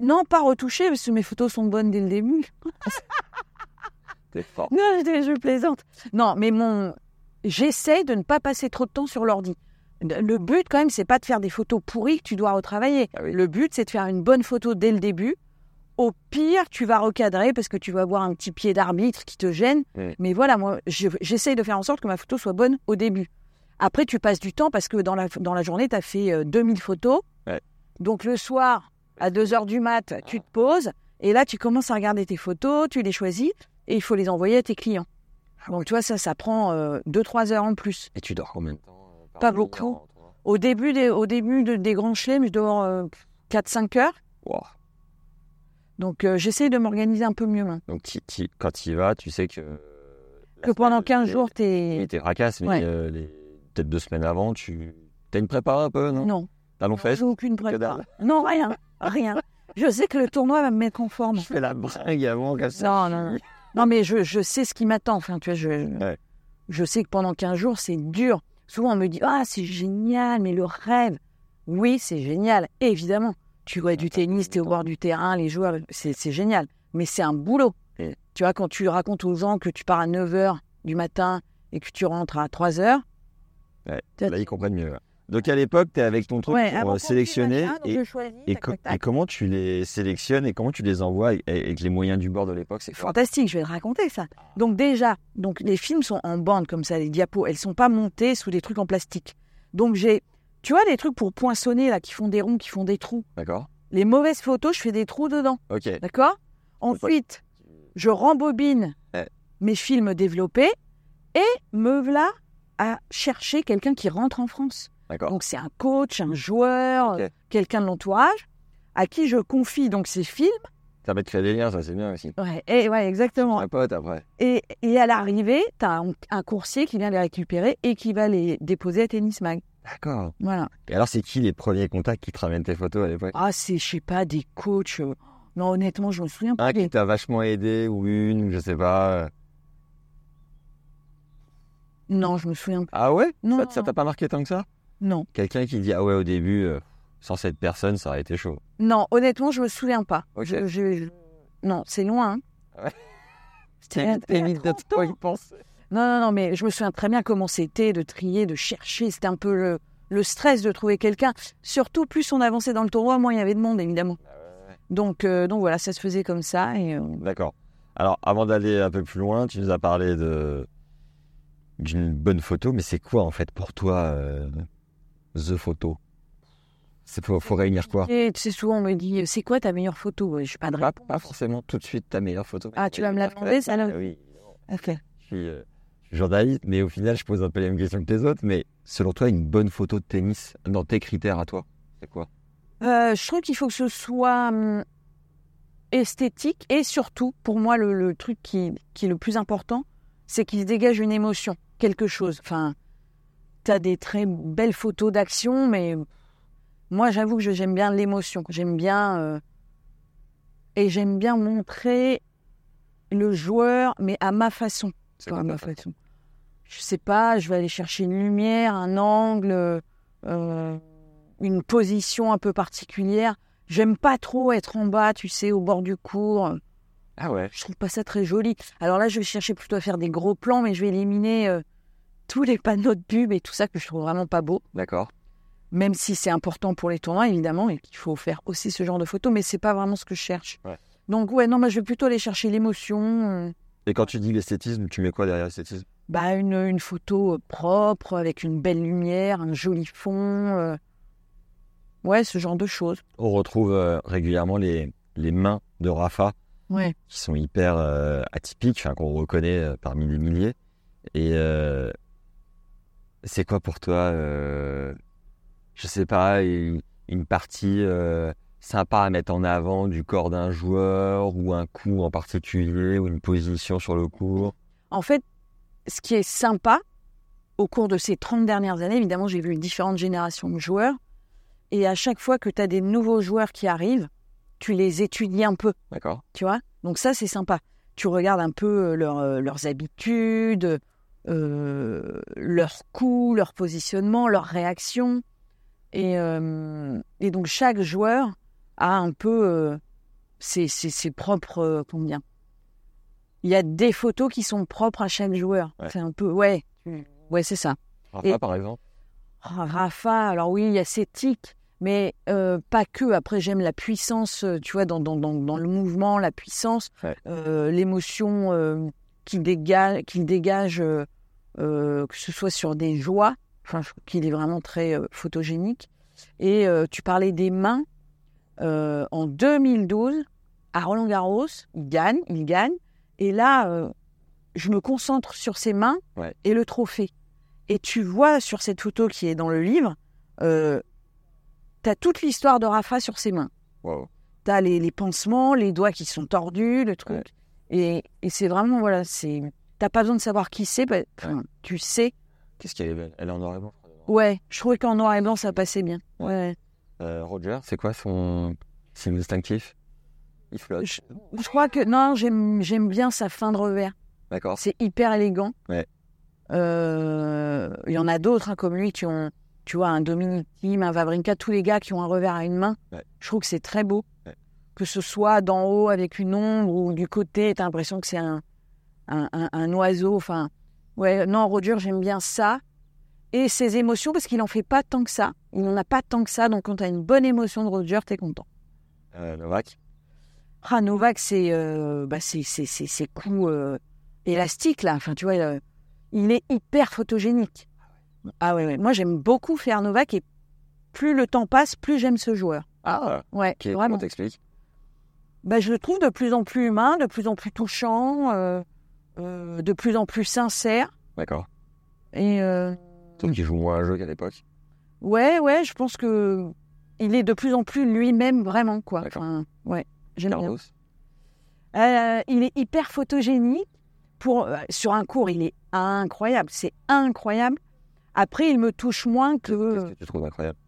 Non, pas retouché, parce que mes photos sont bonnes dès le début. <laughs> T'es fort. Non, je, je plaisante. Non, mais mon, j'essaie de ne pas passer trop de temps sur l'ordi. Le but, quand même, c'est pas de faire des photos pourries que tu dois retravailler. Ah. Le but, c'est de faire une bonne photo dès le début. Au pire, tu vas recadrer parce que tu vas avoir un petit pied d'arbitre qui te gêne. Mais voilà, moi, je- j'essaie de faire en sorte que ma photo soit bonne au début. Après, tu passes du temps parce que dans la, dans la journée, tu as fait euh, 2000 photos. Ouais. Donc, le soir, à 2 heures du mat, tu te poses. Et là, tu commences à regarder tes photos, tu les choisis et il faut les envoyer à tes clients. Donc, tu vois, ça, ça prend 2-3 heures en plus. Et tu dors combien de temps? euh, Pas beaucoup. Au début des, au début de- des grands chelems, je dors euh, 4-5 heures. Wow. Donc, euh, j'essaie de m'organiser un peu mieux maintenant. Donc, quand tu y vas, tu sais que. Que pendant 15 les- jours, t'es. Oui, t'es racasse, mais Ouais. euh, les... peut-être deux semaines avant, tu. T'as une prépa un peu, non? Non, j'ai fesse aucune prépa. Non, rien, rien. Je sais que le tournoi va me mettre en forme. <laughs> Je fais la bringue avant, comme ça. Non, non, non. Non, mais je, je sais ce qui m'attend. Enfin, tu vois, je, Ouais. je sais que pendant 15 jours, c'est dur. Souvent, on me dit Ah, c'est génial, mais le rêve. Oui, c'est génial, évidemment. Tu vois du tennis, tu es au bord du terrain, les joueurs, c'est génial. Mais c'est un boulot. Mm. Tu vois, quand tu racontes aux gens que tu pars à 9 h du matin et que tu rentres à 3 h Ouais, Là, ils comprennent mieux. Ouais. Donc, à l'époque, t'es avec ton truc pour euh, sélectionner. et, et, co- et comment tu les sélectionnes et comment tu les envoies avec, avec les moyens du bord de l'époque C'est. Fantastique, je vais te raconter ça. Donc déjà, donc les films sont en bande comme ça, les diapos, elles sont pas montées sous des trucs en plastique. Donc j'ai, tu vois, les trucs pour poinçonner là, qui font des ronds, qui font des trous. D'accord Les mauvaises photos, je fais des trous dedans, Ok. d'accord? Ensuite, je rembobine Ouais. mes films développés et me voilà à chercher quelqu'un qui rentre en France. Donc c'est un coach, un joueur, euh, quelqu'un de l'entourage, à qui je confie donc ces films. Ça va te créer des liens, ça, c'est bien aussi. Ouais, et, ouais exactement. Un pote après. Et, et à l'arrivée, tu as un, un coursier qui vient les récupérer et qui va les déposer à Tennis Mag. D'accord. Voilà. Et alors, c'est qui les premiers contacts qui te ramènent tes photos à l'époque? Ah, c'est, je sais pas, des coachs. euh, Non, honnêtement, je me souviens pas. Un qui t'a vachement aidé ou une, je sais pas. euh. Non, je me souviens pas. Ah ouais? Non, Ça non, ça t'a pas marqué tant que ça? Non. Quelqu'un qui dit Ah ouais, au début, euh, sans cette personne, ça aurait été chaud. Non, honnêtement, je me souviens pas. Je- je- Non, c'est loin. hein. Ah ouais. <laughs> C'était il y a- il y a 30 ans. y penser. Non, non, non, mais je me souviens très bien comment c'était de trier, de chercher. C'était un peu le, le stress de trouver quelqu'un. Surtout, plus on avançait dans le tournoi, moins il y avait de monde, évidemment. Donc, euh, donc voilà, ça se faisait comme ça. Et, euh, D'accord. Alors, avant d'aller un peu plus loin, tu nous as parlé de d'une bonne photo, mais c'est quoi en fait pour toi the photo C'est faut, faut réunir quoi Et tu sais, souvent, on me dit, c'est quoi ta meilleure photo? Je suis pas de pas, forcément tout de suite ta meilleure photo. Ah, tu vas me la demander, ça, là Oui. Ok. Je suis, euh, je suis journaliste, mais au final, je pose un peu les mêmes questions que les autres. Mais selon toi, une bonne photo de tennis, dans tes critères à toi, c'est quoi? Euh, je trouve qu'il faut que ce soit hum, esthétique et surtout, pour moi, le, le truc qui, qui est le plus important, c'est qu'il se dégage une émotion, quelque chose. Enfin, tu as des très belles photos d'action, mais moi, j'avoue que j'aime bien l'émotion. J'aime bien. euh, et j'aime bien montrer le joueur, mais à ma façon. À ma façon. Je sais pas, je vais aller chercher une lumière, un angle, euh, une position un peu particulière. J'aime pas trop être en bas, tu sais, au bord du cours. Ah ouais. Je trouve pas ça très joli. Alors là, je vais chercher plutôt à faire des gros plans, mais je vais éliminer euh, tous les panneaux de pub et tout ça que je trouve vraiment pas beau. D'accord. Même si c'est important pour les tournois, évidemment, et qu'il faut faire aussi ce genre de photos, mais c'est pas vraiment ce que je cherche. Ouais. Donc ouais, non, moi je vais plutôt aller chercher l'émotion. euh, Et quand tu dis l'esthétisme, tu mets quoi derrière l'esthétisme? Bah, une, une photo euh, propre, avec une belle lumière, un joli fond. euh, Ouais, ce genre de choses. On retrouve euh, régulièrement les, les mains de Rafa Ouais. qui sont hyper euh, atypiques, qu'on reconnaît parmi les milliers. Et c'est quoi pour toi, euh, je sais pas, une, une partie euh, sympa à mettre en avant du corps d'un joueur ou un coup en particulier ou une position sur le cours En fait, ce qui est sympa, au cours de ces 30 dernières années, évidemment, j'ai vu différentes générations de joueurs. Et à chaque fois que tu as des nouveaux joueurs qui arrivent, tu les étudies un peu, D'accord tu vois? Donc ça, c'est sympa. Tu regardes un peu euh, leur, euh, leurs habitudes, euh, leurs coups, leur positionnement, leurs réactions. Et, euh, et donc chaque joueur a un peu euh, ses, ses- ses propres... euh, dire Il y a des photos qui sont propres à chaque joueur. Ouais. C'est un peu... Ouais, ouais c'est ça. Rafa, Et- par exemple Ah, Rafa, alors oui, il y a ses tics, mais euh, pas que. Après, j'aime la puissance, tu vois, dans, dans, dans, dans le mouvement, la puissance, Ouais. euh, l'émotion euh, qu'il dégage, qu'il dégage que ce soit sur des joies. Enfin, qu'il est vraiment très euh, photogénique. Et euh, tu parlais des mains. Euh, en 2012, à Roland Garros, il gagne, il gagne. Et là, euh, je me concentre sur ses mains Ouais. et le trophée. Et tu vois sur cette photo qui est dans le livre, euh, tu as toute l'histoire de Rafa sur ses mains. Wow. Tu as les, les pansements, les doigts qui sont tordus, le truc. Ouais. Et, et c'est vraiment, voilà, c'est. T'as pas besoin de savoir qui c'est, bah, tu sais. Qu'est-ce qu'elle est belle Elle est en noir et blanc. Ouais, je trouvais qu'en noir et blanc, ça passait bien. Ouais. Euh, Roger, c'est quoi son signe distinctif Il flotte. Je, je crois que, non, j'aime bien sa fin de revers. D'accord. C'est hyper élégant. Ouais. Euh, Il y en a d'autres hein, comme lui qui ont, tu vois, un Dominic Thiem, un Vavrinka, tous les gars qui ont un revers à une main. Ouais. Je trouve que c'est très beau. Ouais. Que ce soit d'en haut avec une ombre ou du côté, tu as l'impression que c'est un, un, un- un oiseau. Enfin, ouais, non, Roger, j'aime bien ça. Et ses émotions, parce qu'il en fait pas tant que ça. Il n'en a pas tant que ça. Donc, quand tu as une bonne émotion de Roger, tu es content. Euh, Novak Ah, Novak, c'est euh, bah, c'est coups euh, élastiques, là. Enfin, tu vois, euh, il est hyper photogénique. Ah ouais, ouais. Moi, j'aime beaucoup faire Novak et plus le temps passe, plus j'aime ce joueur. Ah, Ouais, ok, vraiment. on t'explique. Bah, je le trouve de plus en plus humain, de plus en plus touchant, euh, euh, de plus en plus sincère. D'accord. Et euh, Sauf qu'il joue moins à un jeu qu'à l'époque. ouais, ouais, je pense que il est de plus en plus lui-même, vraiment, quoi. D'accord. Enfin, ouais, j'aime bien. Euh, il est hyper photogénique. Pour, euh, sur un cours, il est incroyable. C'est incroyable. Après, il me touche moins Qu'est-ce que. que tu trouves incroyable?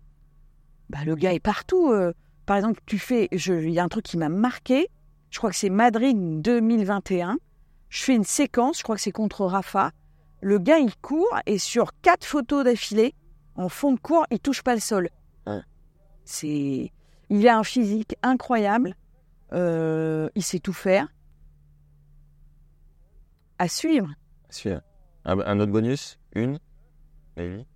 Bah, le gars est partout. euh. Par exemple, tu fais. Il y a un truc qui m'a marqué. Je crois que c'est Madrid 2021. Je fais une séquence. Je crois que c'est contre Rafa. Le gars, il court et sur quatre photos d'affilée, en fond de cours, il touche pas le sol. Hein. C'est. Il a un physique incroyable. Euh, il sait tout faire. À suivre. Celui-là. Un, un autre bonus? Une? Maybe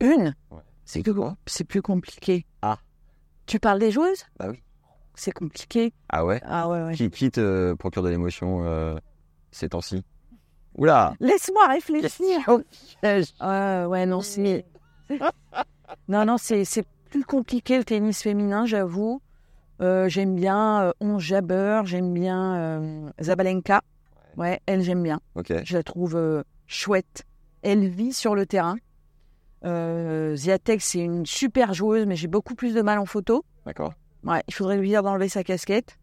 Une? Ouais. C'est plus, c'est plus compliqué. Ah. Tu parles des joueuses? Bah oui. C'est compliqué. Ah ouais? Ah ouais, ouais. Qui, qui te procure de l'émotion euh, ces temps-ci Oula Laisse-moi réfléchir. Euh, ouais, non, c'est. <laughs> non, non, c'est plus compliqué le tennis féminin, j'avoue. Euh, j'aime bien euh, Onze Jabber, j'aime bien euh, Zabalenka. Ouais, elle, j'aime bien. Je la trouve euh, chouette. Elle vit sur le terrain. Ziatek, c'est une super joueuse, mais j'ai beaucoup plus de mal en photo. D'accord. Ouais, il faudrait lui dire d'enlever sa casquette.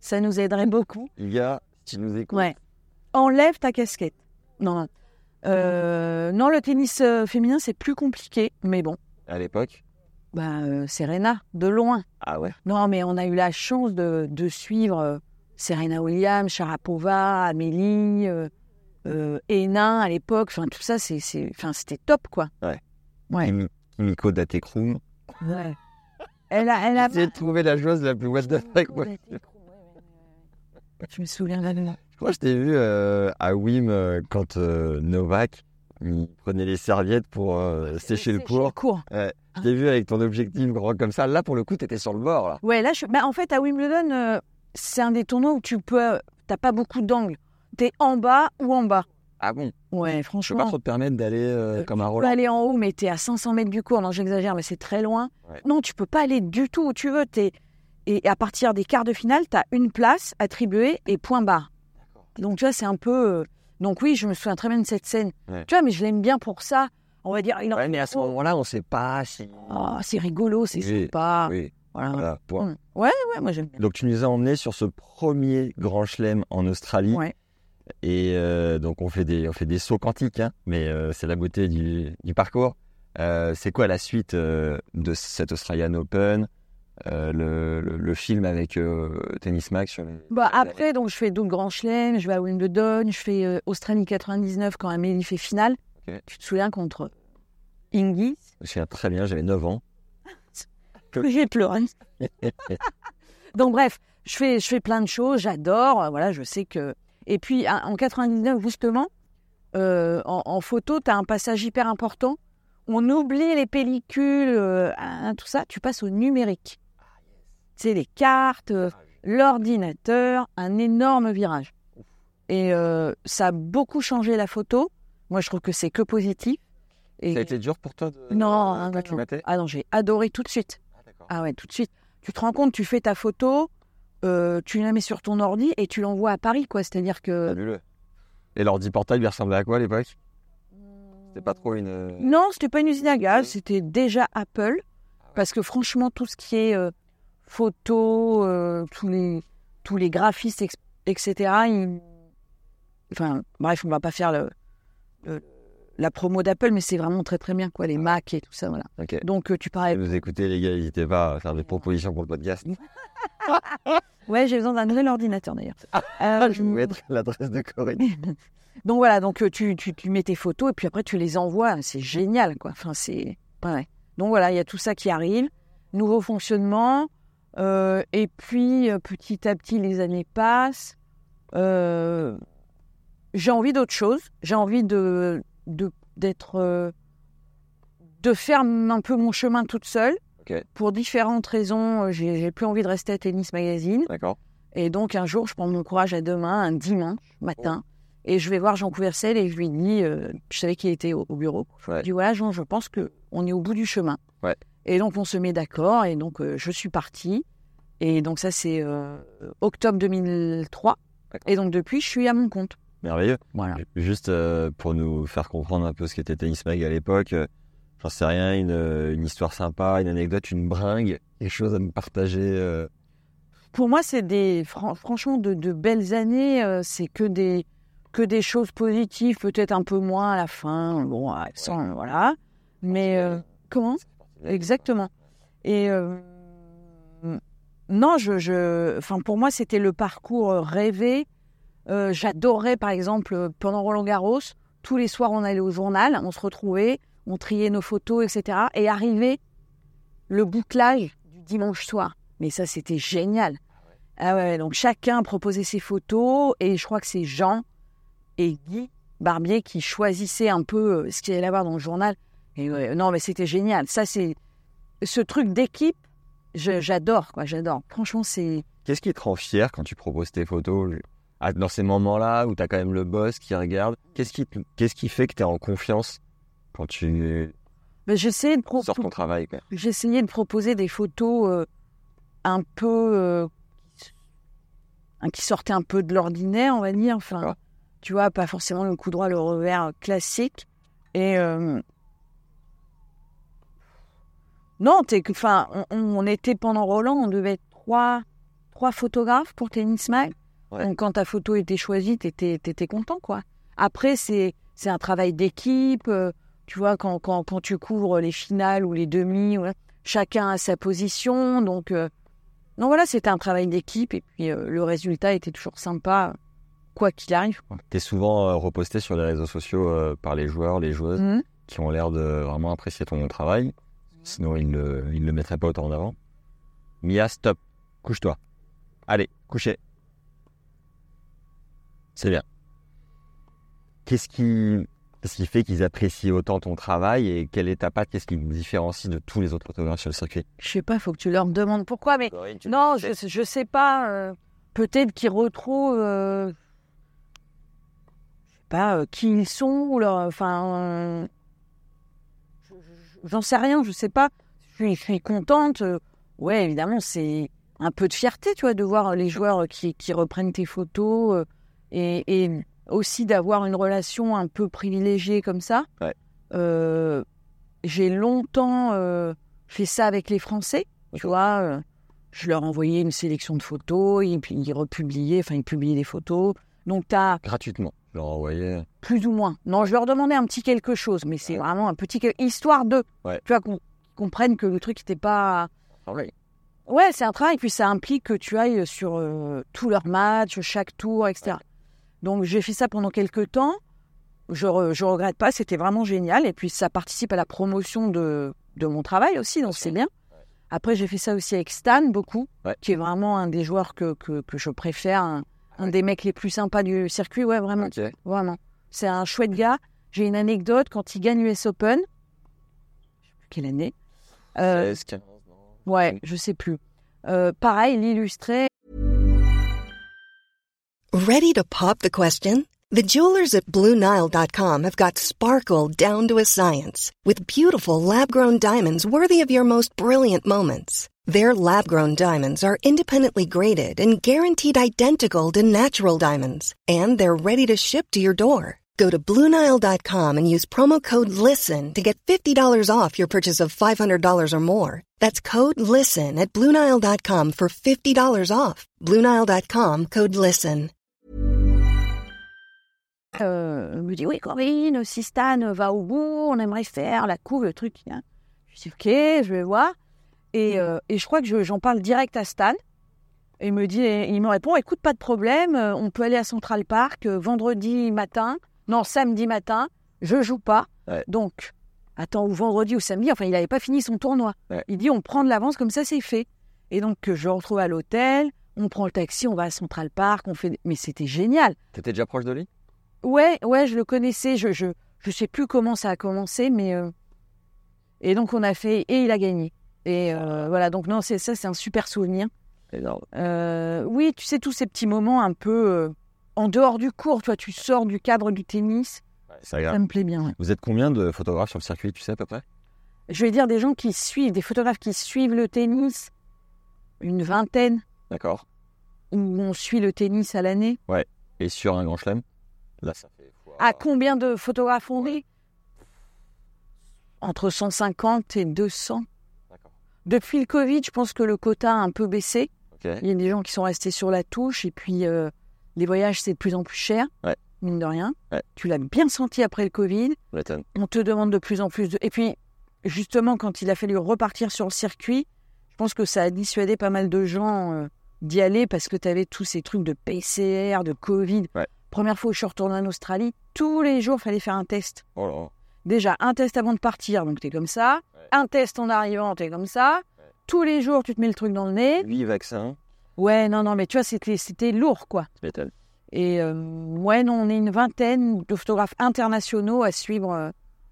Ça nous aiderait beaucoup. Il y a, si tu nous écoutes, Ouais. Enlève ta casquette. Non, non. Euh, non, le tennis euh, féminin, c'est plus compliqué. Mais bon, à l'époque. bah, euh, Serena, de loin. Ah ouais? Non, mais on a eu la chance de, de suivre euh, Serena Williams, Sharapova, Amélie, Hénin à l'époque. Enfin, tout ça, c'est, c'était top, quoi. Ouais. Kimi- Kimiko Datekrum. Ouais. Elle a, elle a. J'ai trouvé la chose la plus what the fuck. ouais. Je me souviens là, là. Je crois que je t'ai vu euh, à Wim euh, quand euh, Novak il prenait les serviettes pour sécher le cours. cours. Ouais. Je t'ai vu avec ton objectif grand comme ça. Là, pour le coup, t'étais sur le bord. Là. Ouais, là, je... bah, en fait, à Wimbledon, c'est un des tournois où tu peux. T'as pas beaucoup d'angles. T'es en bas ou en bas. Ah bon? Ouais, Je peux franchement. pas trop te permettre d'aller euh, comme un Tu peux Roland. aller en haut, mais t'es à 500 mètres du cours. Non, j'exagère, mais c'est très loin. Ouais. Non, tu peux pas aller du tout où tu veux. T'es... Et à partir des quarts de finale, t'as une place attribuée et point barre. Donc, tu vois, c'est un peu. euh, Donc, oui, je me souviens très bien de cette scène. Ouais. Tu vois, mais je l'aime bien pour ça. On va dire. Il en Ouais, fait mais à ce trop. moment-là, on sait pas si. Ah, c'est rigolo, c'est Oui, sympa. Oui, Voilà. voilà, point. Mm. Ouais, ouais, moi j'aime bien. Donc, tu nous as emmenés sur ce premier grand chelem en Australie. Ouais. Et euh, donc, on fait des, on fait des sauts quantiques, hein, mais euh, c'est la beauté du, du parcours. Euh, c'est quoi la suite de cet Australian Open? Euh, le, le, le film avec euh, Tennis Max sur les- Bah après, donc je fais d'autres grands chelems, je vais à Wimbledon, je fais euh, Australie 99 quand Amélie fait finale. Tu te souviens contre Ingis Je me souviens très bien, j'avais 9 ans. <laughs> J'ai pleuré. <laughs> donc bref, je fais, je fais plein de choses, j'adore, euh, voilà, je sais que... Et puis en en 99, justement, euh, en, en photo, tu as un passage hyper important. On oublie les pellicules, euh, hein, tout ça, tu passes au numérique. C'est les cartes, euh, l'ordinateur, un énorme virage. Et euh, ça a beaucoup changé la photo. Moi, je trouve que c'est que positif. Et... Ça a été dur pour toi de Non, de non, non. t'acclimater? Ah non, j'ai adoré tout de suite. Ah. Ah ouais, tout de suite. Tu te rends compte, tu fais ta photo, euh, tu la mets sur ton ordi et tu l'envoies à Paris, quoi. C'est-à-dire que... Fabuleux. Et l'ordi portable, il ressemblait à quoi à l'époque? C'était pas trop une. euh, Non, c'était pas une usine à gaz, c'était déjà Apple. Parce que franchement, tout ce qui est euh, photo, euh, tous, les, tous les graphistes, etc., ils- enfin, bref, on va pas faire le, le- la promo d'Apple, mais c'est vraiment très très bien, quoi, les Mac et tout ça, voilà. Donc, euh, tu Si parlais. vous écoutez, les gars, n'hésitez pas à faire des propositions pour le podcast. <laughs> Ouais, j'ai besoin d'un nouvel ordinateur d'ailleurs. Ah, <laughs> Euh, je vais mettre l'adresse de Corinne. <laughs> Donc voilà, donc tu, tu, tu mets tes photos et puis après tu les envoies. C'est génial, quoi. Enfin, c'est. Ouais. Donc voilà, il y a tout ça qui arrive. Nouveau fonctionnement. Euh, et puis euh, petit à petit, les années passent. Euh, j'ai envie d'autre chose. J'ai envie de d'être. de faire un peu mon chemin toute seule. Pour différentes raisons, j'ai plus envie de rester à Tennis Magazine. D'accord. Et donc, un jour, je prends mon courage à deux mains, un dimanche matin, et je vais voir Jean Couvercel et je lui dis, euh, je savais qu'il était au, au bureau. Je lui dis, voilà, Jean, je pense qu'on est au bout du chemin. Ouais. Et donc, on se met d'accord, et donc, euh, je suis partie. Et donc, ça, c'est euh, octobre 2003. D'accord. Et donc, depuis, je suis à mon compte. Merveilleux. Voilà. Juste euh, pour nous faire comprendre un peu ce qu'était Tennis Mag à l'époque, j'en sais rien, une, une histoire sympa, une anecdote, une bringue, quelque chose à me partager. Pour moi, c'est des, fran- franchement, de, de belles années. c'est que des, que des choses positives, peut-être un peu moins à la fin. Bon, ouais, voilà. Mais comment? Exactement. Et euh, non, je, enfin pour moi c'était le parcours euh, rêvé. Euh, J'adorais par exemple pendant Roland Garros, tous les soirs on allait au journal, on se retrouvait, on triait nos photos, etc. Et arrivait le bouclage du dimanche soir. Mais ça c'était génial. Ah ouais, donc chacun proposait ses photos et je crois que c'est Jean et Guy Barbier qui choisissaient un peu ce qu'il allait avoir dans le journal. Et ouais, non, mais c'était génial. Ça, c'est ce truc d'équipe. J'adore, quoi. J'adore. Franchement, c'est. Qu'est-ce qui te rend fier quand tu proposes tes photos Dans ces moments-là où tu as quand même le boss qui regarde, qu'est-ce qui, qu'est-ce qui fait que tu es en confiance quand tu. Ben, j'essayais de, pro- sur ton travail quoi? j'essayais de proposer des photos euh, un peu euh, qui sortaient un peu de l'ordinaire, on va dire. Enfin, tu vois, pas forcément le coup droit, le revers classique. Et euh, non, enfin, on, on était pendant Roland, on devait être trois, trois photographes pour Tennis Mag. Ouais. Donc quand ta photo était choisie, t'étais, t'étais content, quoi. Après, c'est, c'est un travail d'équipe. euh, tu vois, quand, quand, quand tu couvres les finales ou les demi, ouais, chacun a sa position. Donc, euh, non, voilà, c'était un travail d'équipe. Et puis, euh, le résultat était toujours sympa, quoi qu'il arrive. quoi. T'es souvent euh, reposté sur les réseaux sociaux euh, par les joueurs, les joueuses Mhm. qui ont l'air de vraiment apprécier ton travail. Sinon, ils ne le mettraient pas autant en avant. Mia, stop. Couche-toi. Allez, couchez. C'est bien. Qu'est-ce qui, qu'est-ce qui fait qu'ils apprécient autant ton travail et quelle est ta patte? Qu'est-ce qui te différencie de tous les autres photographes sur le circuit? Je sais pas, faut que tu leur demandes pourquoi. Mais non, je, je sais pas. euh, Peut-être qu'ils retrouvent, euh, je sais pas, euh, qui ils sont ou leur, enfin, j'en sais rien, je sais pas. Je suis, je suis contente. euh, ouais, évidemment, c'est un peu de fierté, tu vois, de voir les joueurs qui, qui reprennent tes photos euh, et, et aussi d'avoir une relation un peu privilégiée comme ça. Ouais. Euh, J'ai longtemps euh, fait ça avec les Français, tu vois. euh, je leur envoyais une sélection de photos, ils, puis ils republiaient, enfin ils publiaient des photos. Donc tu as Gratuitement. Je leur envoyais. plus ou moins. Non, je leur demandais un petit quelque chose, mais c'est Ouais. vraiment un petit histoire de, Ouais. tu vois, qu'on qu'ils comprennent que le truc n'était pas. Travail. Ouais, c'est un travail, puis ça implique que tu ailles sur euh, tous leurs matchs, chaque tour, etc. Donc j'ai fait ça pendant quelques temps. Je, re- je regrette pas, c'était vraiment génial. Et puis ça participe à la promotion de, de mon travail aussi, donc c'est bien. Après, j'ai fait ça aussi avec Stan, beaucoup, Ouais. qui est vraiment un des joueurs que, que, que je préfère, un, un des mecs les plus sympas du circuit, ouais, vraiment. Ok. Vraiment. C'est un chouette gars. J'ai une anecdote quand il gagne US Open. Je sais plus quelle année. Euh, 16, 15, non. ouais, je sais plus. Euh, pareil, il illustrait. Ready to pop the question? The jewelers at BlueNile.com have got sparkle down to a science with beautiful lab grown diamonds worthy of your most brilliant moments. Their lab grown diamonds are independently graded and guaranteed identical to natural diamonds, and they're ready to ship to your door. Go to BlueNile.com and use promo code LISTEN to get $50 off your purchase of $500 or more. That's code LISTEN at BlueNile.com for $50 off. BlueNile.com code LISTEN. Euh, me dit oui Corinne, si Stan va au bout, on aimerait faire la couve, le truc. hein. Je dis ok, je vais voir. Et, euh, et je crois que je- j'en parle direct à Stan. Et il me dit, et il me répond, écoute, pas de problème, euh, on peut aller à Central Park euh, vendredi matin, non samedi matin, je joue pas. Ouais. Donc, attends, ou vendredi ou samedi, enfin il n'avait pas fini son tournoi. Ouais. Il dit, on prend de l'avance comme ça, c'est fait. Et donc je retrouve à l'hôtel, on prend le taxi, on va à Central Park, on fait, mais c'était génial. T'étais déjà proche de lui? Ouais, ouais, je le connaissais. Je, je, je sais plus comment ça a commencé, mais euh, et donc on a fait et il a gagné. Et euh, voilà, donc non, c'est ça, c'est un super souvenir. Énorme. Euh, oui, tu sais tous ces petits moments un peu euh, en dehors du cours, tu vois, tu sors du cadre du tennis, ça me plaît bien. ouais. Vous êtes combien de photographes sur le circuit, tu sais à peu près? Je vais dire des gens qui suivent, des photographes qui suivent le tennis, une vingtaine, D'accord. où on suit le tennis à l'année. Et sur un grand chelem? Là, ça fait. À combien de photographes on est? Entre 150 et 200. Depuis le Covid, je pense que le quota a un peu baissé. Il y a des gens qui sont restés sur la touche et puis euh, les voyages, c'est de plus en plus cher, Ouais. mine de rien. Ouais. Tu l'as bien senti après le Covid. On te demande de plus en plus de... Et puis, justement, quand il a fallu repartir sur le circuit, je pense que ça a dissuadé pas mal de gens euh, d'y aller parce que tu avais tous ces trucs de PCR, de Covid. Ouais. Première fois où je suis retournée en Australie, tous les jours, il fallait faire un test. Oh là. Déjà, un test avant de partir, donc t'es comme ça. Ouais. Un test en arrivant, t'es comme ça. Ouais. Tous les jours, tu te mets le truc dans le nez. Huit vaccins. Ouais, non, non, mais tu vois, c'était, lourd, quoi. Et euh, ouais, non, on est une vingtaine de photographes internationaux à suivre, euh,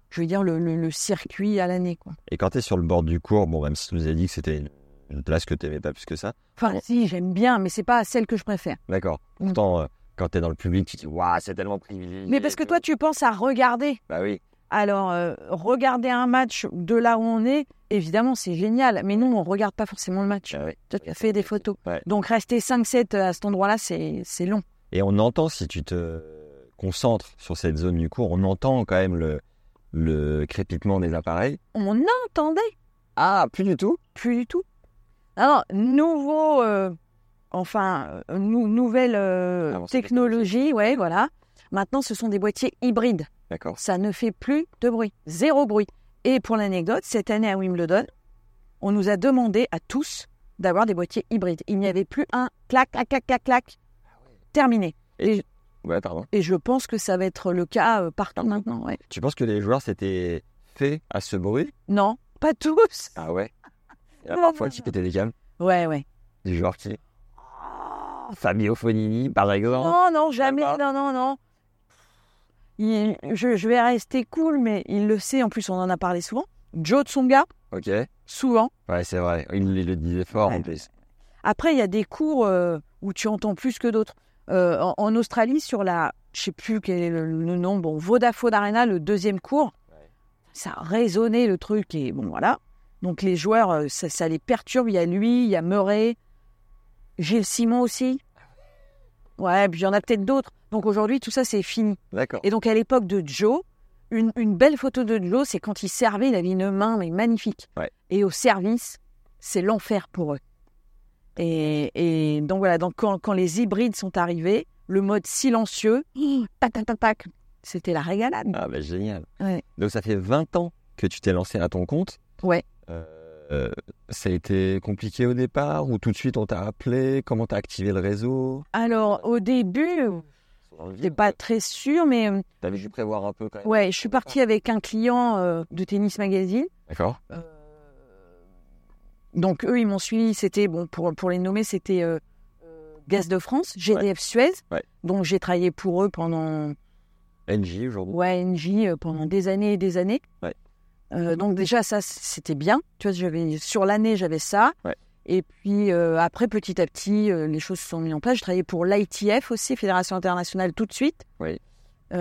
je veux dire, le, le- le circuit à l'année, quoi. Et quand t'es sur le bord du cours, bon, même si tu nous as dit que c'était une- place que t'aimais pas plus que ça. Enfin, si, j'aime bien, mais c'est pas celle que je préfère. D'accord. Mm. Pourtant, euh, quand t'es dans le public, tu te dis, waouh, c'est tellement privilégié. Mais parce que toi, tu penses à regarder. Bah oui. Alors, euh, regarder un match de là où on est, évidemment, c'est génial. Mais nous, on regarde pas forcément le match. Ah ouais. Tu as fait des photos. Ouais. Donc, rester 5-7 à cet endroit-là, c'est c'est long. Et on entend, si tu te concentres sur cette zone du cours, on entend quand même le, le crépitement des appareils. On entendait Ah, plus du tout? Plus du tout. Alors, nouveau, euh, enfin, euh, nou- nouvelle euh, technologie, ouais, voilà. Maintenant, ce sont des boîtiers hybrides. D'accord. Ça ne fait plus de bruit, zéro bruit. Et pour l'anecdote, cette année à Wimbledon, on nous a demandé à tous d'avoir des boîtiers hybrides. Il n'y avait plus un clac, clac, clac, clac, clac. Terminé. Ouais, pardon. Et je pense que ça va être le cas euh, partout maintenant. Ouais. Tu penses que les joueurs s'étaient fait à ce bruit? Non, pas tous. Ah ouais? <laughs> Il y a parfois qui pétaient les câbles. Ouais, ouais. Des joueurs qui... Fabio Fonini, par exemple. Non, non, jamais. Non, non, non. Il- je, je vais rester cool, mais il le sait. En plus, on en a parlé souvent. Joe Tsonga, Ok. souvent. Ouais, c'est vrai. Il, il le disait fort Ouais. en plus. Après, il y a des cours euh, où tu entends plus que d'autres. Euh, en, en Australie, sur la, je sais plus quel est le, le nom, bon, Vodafone Arena, le deuxième cours, Ouais. ça a résonné le truc et bon voilà. Donc les joueurs, euh, ça, ça les perturbe. Il y a lui, il y a Murray, Gilles Simon aussi. Ouais, puis il y en a peut-être d'autres. Donc aujourd'hui, tout ça, c'est fini. D'accord. Et donc à l'époque de Joe, une, une belle photo de Joe, c'est quand il servait, il avait une main mais magnifique. Ouais. Et au service, c'est l'enfer pour eux. Et, et donc voilà, donc quand, quand les hybrides sont arrivés, le mode silencieux, <gasps> tac tac tac tac, c'était la régalade. Ah bah génial. Ouais. Donc ça fait 20 ans que tu t'es lancé à ton compte. Ouais. Euh, ça a été compliqué au départ ou tout de suite on t'a appelé? Comment t'as activé le réseau? Alors au début, j'étais pas très sûre, mais euh, T'avais dû prévoir un peu quand même. ouais, je suis partie avec un client euh, de Tennis Magazine. D'accord. Euh, donc eux, ils m'ont suivi. C'était bon pour pour les nommer, c'était euh, euh, Gaz de France, GDF Suez. Ouais. Donc j'ai travaillé pour eux pendant NJ aujourd'hui. ouais NJ euh, pendant des années et des années. Ouais. Euh, donc déjà ça c'était bien. Tu vois, j'avais sur l'année j'avais ça. Ouais. Et puis euh, après petit à petit euh, les choses se sont mises en place. Je travaillais pour l'ITF aussi, Fédération internationale tout de suite. Oui.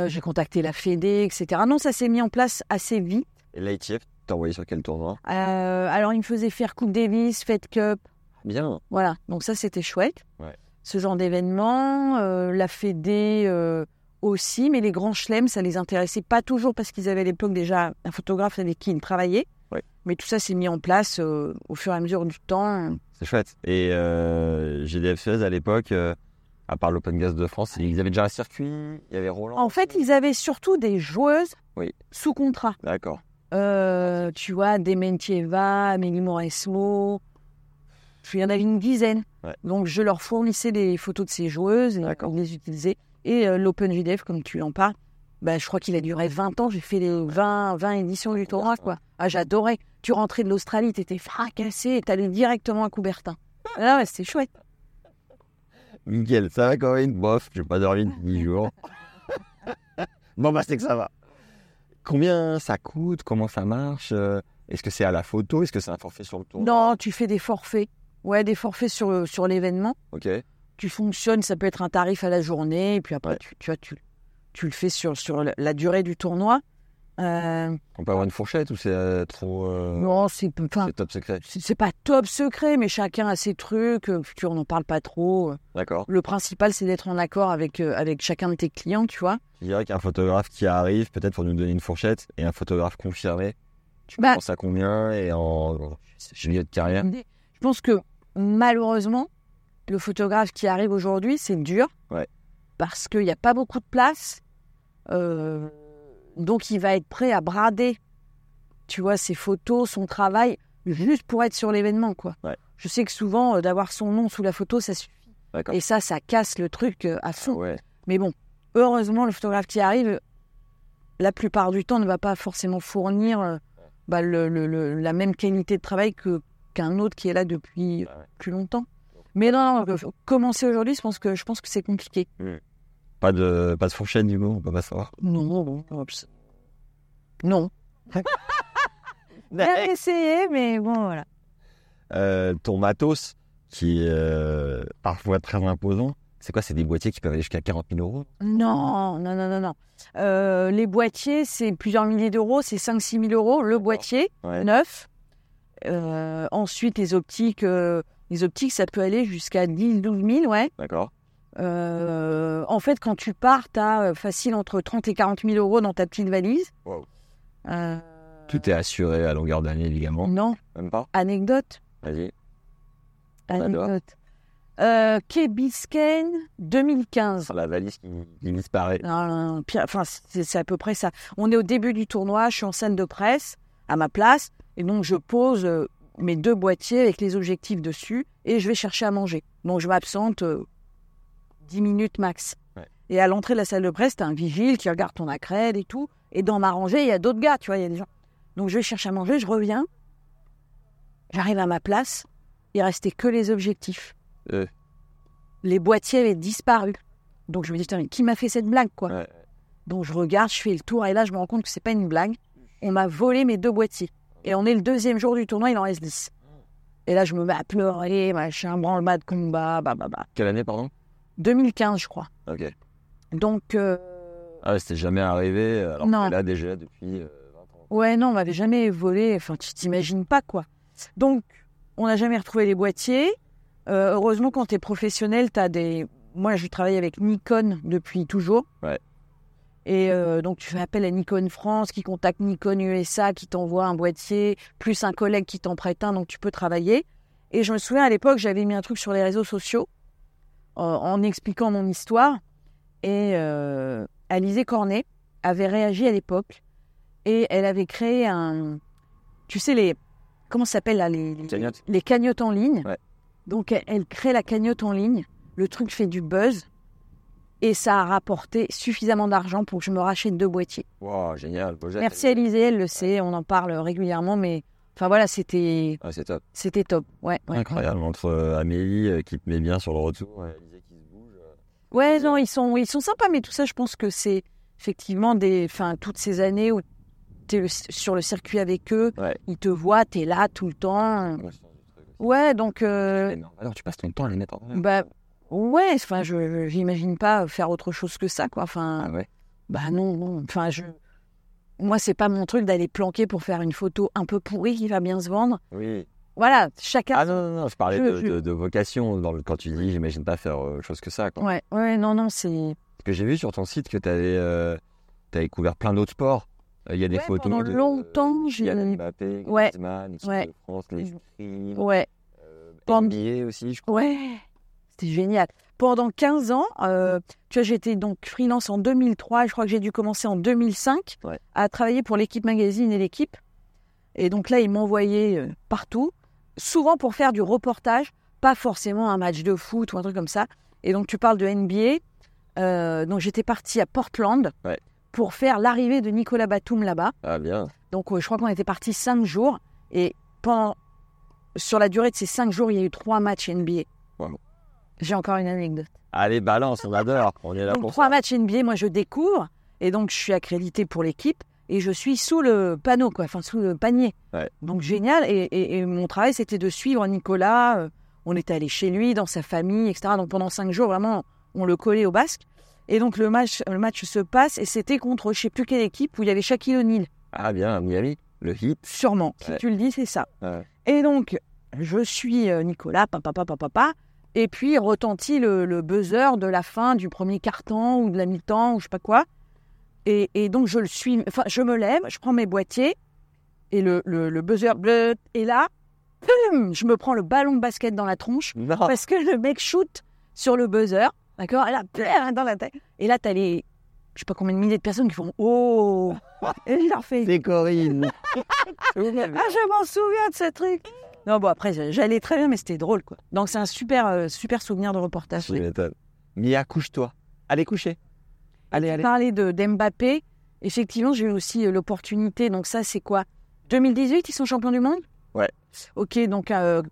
J'ai contacté la Fédé, etc. Non, ça s'est mis en place assez vite. Et l'ITF, t'as envoyé sur quel tournoi? Alors, il me faisait faire Coupe Davis, Fed Cup, Bien. voilà. Donc ça, c'était chouette. Ouais. Ce genre d'événement, la Fédé aussi, mais les grands chelems, ça les intéressait pas toujours parce qu'ils avaient à l'époque déjà un photographe avec qui ils travaillaient. Mais tout ça s'est mis en place euh, au fur et à mesure du temps. C'est chouette. Et euh, GDF Suez à l'époque, euh, à part l'Open Gas de France, ils avaient déjà un circuit. Il y avait Roland. En fait, ils avaient surtout des joueuses Oui. sous contrat. D'accord. Tu vois, Dementieva, Amélie Mauresmo. Il y en avait une dizaine. Ouais. Donc, je leur fournissais des photos de ces joueuses et ils les utilisaient. Et euh, l'Open JDF, comme tu en parles, bah, je crois qu'il a duré 20 ans. J'ai fait les 20, 20 éditions du tournoi. Quoi. Ah, j'adorais. Tu rentrais de l'Australie, tu étais fracassé et tu allais directement à Coubertin. Ah ouais, c'était chouette. Nickel, ça va quand même Bof, j'ai pas dormi de 10 jours. <laughs> bon, bah, c'est que ça va. Combien ça coûte? Comment ça marche? Euh, Est-ce que c'est à la photo? Est-ce que c'est un forfait sur le tour Non, tu fais des forfaits. Ouais, des forfaits sur, sur l'événement. Ok. Tu fonctionnes, ça peut être un tarif à la journée, et puis après, Ouais. tu, tu, vois, tu, tu le fais sur, sur la, durée du tournoi. Euh, On peut avoir une fourchette ou c'est euh, trop. euh, non, c'est top secret? c'est pas top secret, mais chacun a ses trucs. euh, Tu on n'en parle pas trop. D'accord. Le principal, c'est d'être en accord avec, avec chacun de tes clients, tu vois. Je dirais qu'un photographe qui arrive, peut-être pour nous donner une fourchette, et un photographe confirmé, tu Bah- penses à combien et en en milieu de carrière? Je pense que malheureusement, le photographe qui arrive aujourd'hui, c'est dur. Ouais. Parce qu'il n'y a pas beaucoup de place. Euh, donc, il va être prêt à brader, tu vois, ses photos, son travail, juste pour être sur l'événement, quoi. Ouais. Je sais que souvent, euh, d'avoir son nom sous la photo, ça suffit. Et ça, ça casse le truc euh, à Ah fond. ouais. Mais bon, heureusement, le photographe qui arrive, la plupart du temps, ne va pas forcément fournir euh, bah, le- le- le- la même qualité de travail que qu'un autre qui est là depuis Ah plus longtemps. Mais non, non, euh, commencer aujourd'hui, je pense que je pense que c'est compliqué. Pas de, pas de fourchette du coup, on peut pas savoir. Non, non, non. Non. <laughs> Bien essayé, mais bon, voilà. Euh, ton matos, qui est euh, parfois très imposant, C'est quoi? C'est des boîtiers qui peuvent aller jusqu'à 40 000 euros? Non, non, non, non, non. Euh, les boîtiers, c'est plusieurs milliers d'euros, c'est 5-6 000 euros le boîtier Ouais. neuf. Ensuite, les optiques, les optiques, ça peut aller jusqu'à 10-12 000, ouais. D'accord. Euh, en fait, quand tu pars, tu as facile entre 30 et 40 000 euros dans ta petite valise. Wow. Euh, Tout est assuré à longueur d'année, évidemment. Non, Même pas anecdote. Vas-y. Anecdote. Euh, Key Biscayne 2015. La valise qui, qui disparaît. Non, non, non, pire, enfin, c'est c'est à peu près ça. On est au début du tournoi, je suis en scène de presse, à ma place, et donc je pose euh, mes deux boîtiers avec les objectifs dessus, et je vais chercher à manger. Donc je m'absente euh, 10 minutes max. Ouais. Et à l'entrée de la salle de presse, t'as un vigile qui regarde ton accrède et tout, et dans ma rangée, il y a d'autres gars, tu vois, il y a des gens. Donc je vais chercher à manger, je reviens, j'arrive à ma place, il restait que les objectifs. Euh. Les boîtiers avaient disparu. Donc je me dis, putain, mais qui m'a fait cette blague, quoi? Ouais. donc je regarde, je fais le tour et là je me rends compte que c'est pas une blague. On m'a volé mes deux boîtiers. Et on est le deuxième jour du tournoi, il en reste 10. Et là je me mets à pleurer, machin, branle-bas de combat, bah bah bah. Quelle année, pardon? 2015 je crois. Ok. Donc euh, Ah c'était jamais arrivé, alors Non. que là, déjà, depuis euh, 20 ans. ouais non, on m'avait jamais volé, enfin tu t'imagines pas quoi. Donc on n'a jamais retrouvé les boîtiers. Euh, heureusement quand tu es professionnel, tu as des... Moi je travaille avec Nikon depuis toujours. Ouais. Et euh, donc, tu fais appel à Nikon France, qui contacte Nikon USA, qui t'envoie un boîtier, plus un collègue qui t'en prête un, donc tu peux travailler. Et je me souviens, à l'époque, j'avais mis un truc sur les réseaux sociaux euh, en expliquant mon histoire. Et euh, Alizé Cornet avait réagi à l'époque. Et elle avait créé un... Tu sais, les... Comment ça s'appelle, là les, les, Cagnotte les cagnottes en ligne. Ouais. Donc, elle, elle crée la cagnotte en ligne. Le truc fait du buzz. Et ça a rapporté suffisamment d'argent pour que je me rachète deux boîtiers. Wow, génial. beau. Merci Alizé, elle le sait, on en parle régulièrement, mais enfin voilà, c'était Ah, c'est top. c'était top. Ouais, ouais. Incroyable. Entre euh, Amélie euh, qui te met bien sur le retour et Alizé qui se bouge. euh, Ouais, non, ils sont ils sont sympas, mais tout ça, je pense que c'est effectivement des, enfin toutes ces années où tu es sur le circuit avec eux, Ouais. ils te voient, tu es là tout le temps. ouais, donc euh, Alors, tu passes ton temps à les mettre en valeur. bah ouais, enfin je j'imagine pas faire autre chose que ça, quoi. Enfin, Ah ouais. Bah non, non. Enfin, je. Moi, c'est pas mon truc d'aller planquer pour faire une photo un peu pourrie qui va bien se vendre. Oui. Voilà, chacun. Ah non, non, non, je parlais Je- de, je- de- de vocation. Dans le, quand tu dis, j'imagine pas faire euh, autre chose que ça. Quoi. Ouais, ouais, non, non, c'est. Parce que j'ai vu sur ton site que tu avais, couvert plein d'autres sports. Euh, Il y a des Ouais, photos. pendant de, longtemps, j'ai- Kylian Mbappé, Ouais. Griezmann, Ouais. de France, l'escrime, Ouais, euh, NBA aussi, je crois. ouais. C'était génial. Pendant 15 ans, euh, tu vois, j'étais donc freelance en 2003. Je crois que j'ai dû commencer en 2005 Ouais. à travailler pour l'équipe magazine et l'équipe. Et donc là, ils m'envoyaient euh, partout, souvent pour faire du reportage, pas forcément un match de foot ou un truc comme ça. Et donc, tu parles de NBA. Euh, donc, j'étais partie à Portland Ouais. pour faire l'arrivée de Nicolas Batum là-bas. Ah bien. Donc, euh, je crois qu'on était parti cinq jours. Et pendant, sur la durée de ces cinq jours, il y a eu trois matchs NBA. Wow. J'ai encore une anecdote. Allez, balance, on adore. On est là Donc, pour trois ça. matchs NBA, moi, je découvre. Et donc, je suis accréditée pour l'équipe. Et je suis sous le panneau, quoi, enfin, sous le panier. Ouais. Donc, génial. Et, et- et mon travail, c'était de suivre Nicolas. Euh, On était allé chez lui, dans sa famille, etc. Donc, pendant cinq jours, vraiment, on le collait au basque. Et donc, le match, le match se passe. Et c'était contre, je sais plus quelle équipe, où il y avait Shaquille O'Neal. Ah bien, Miami, le hit. Sûrement. Si Ouais. tu le dis, c'est ça. Ouais. Et donc, je suis euh, Nicolas, papa, papa, papa. Et puis, retentit le, le buzzer de la fin du premier quart-temps ou de la mi-temps ou je sais pas quoi. Et, et donc, je le suis. Enfin, je me lève, je prends mes boîtiers et le, le, le buzzer bleu. Et là, je me prends le ballon de basket dans la tronche Non. parce que le mec shoot sur le buzzer. D'accord? Et là, plum, dans la tête. Et là, t'as les. Je sais pas combien de milliers de personnes qui font Oh Et je leur fais C'est Corinne. <laughs> ah, je m'en souviens de ce truc. Non, bon, après, j'allais très bien, mais c'était drôle, quoi. Donc, c'est un super, euh, super souvenir de reportage. Oui. Mia, couche-toi. Allez, coucher. Allez, allez. Parler de d'Mbappé, effectivement, j'ai eu aussi euh, l'opportunité. Donc, ça, c'est quoi? 2018, ils sont champions du monde? Ouais. Ok, donc, euh,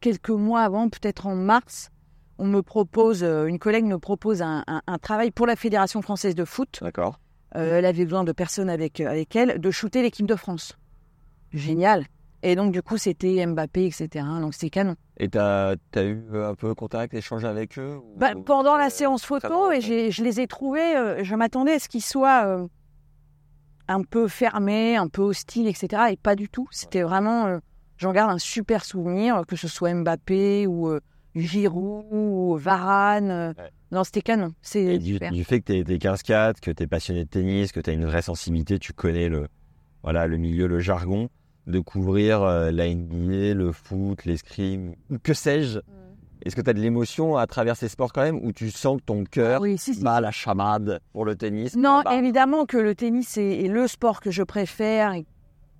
quelques mois avant, peut-être en mars, on me propose, une collègue me propose un, un- un travail pour la Fédération française de foot. D'accord. Euh, elle avait besoin de personnes avec, avec elle, de shooter l'équipe de France. Génial. Et donc, du coup, c'était Mbappé, etc. Donc, c'était canon. Et t'as as eu un peu contact, échange avec eux ou- Bah, pendant euh, la séance photo, et je les ai trouvés, euh, je m'attendais à ce qu'ils soient euh, un peu fermés, un peu hostiles, etc. Et pas du tout. C'était vraiment, euh, j'en garde un super souvenir, que ce soit Mbappé ou euh, Giroud ou Varane. euh, Ouais. Non, c'était canon. C'est du, du fait que tu es, 15-4, que tu es passionné de tennis, que tu as une vraie sensibilité, tu connais le, voilà, le milieu, le jargon, de couvrir euh, la NBA, le foot, l'escrime, ou que sais-je. Est-ce que tu as de l'émotion à travers ces sports quand même, ou tu sens que ton cœur Oui, si, si. bat la chamade pour le tennis? Non, Bah, évidemment que le tennis est, est le sport que je préfère. et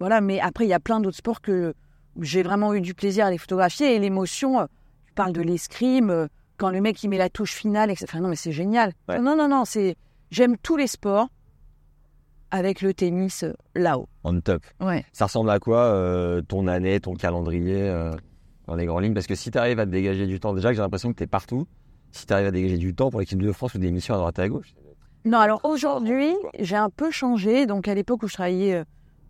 voilà, mais après, il y a plein d'autres sports que j'ai vraiment eu du plaisir à les photographier. Et l'émotion, euh, tu parles de l'escrime, euh, quand le mec il met la touche finale, etc. Enfin, non, mais c'est génial. Ouais. Non, non, non, c'est j'aime tous les sports avec le tennis euh, là-haut. On top. Ouais. Ça ressemble à quoi euh, ton année, ton calendrier euh, dans les grandes lignes? Parce que si tu arrives à te dégager du temps, déjà que j'ai l'impression que tu es partout, si tu arrives à dégager du temps pour l'équipe de France ou des missions à droite et à gauche, Non, alors aujourd'hui, j'ai un peu changé. Donc à l'époque où je travaillais,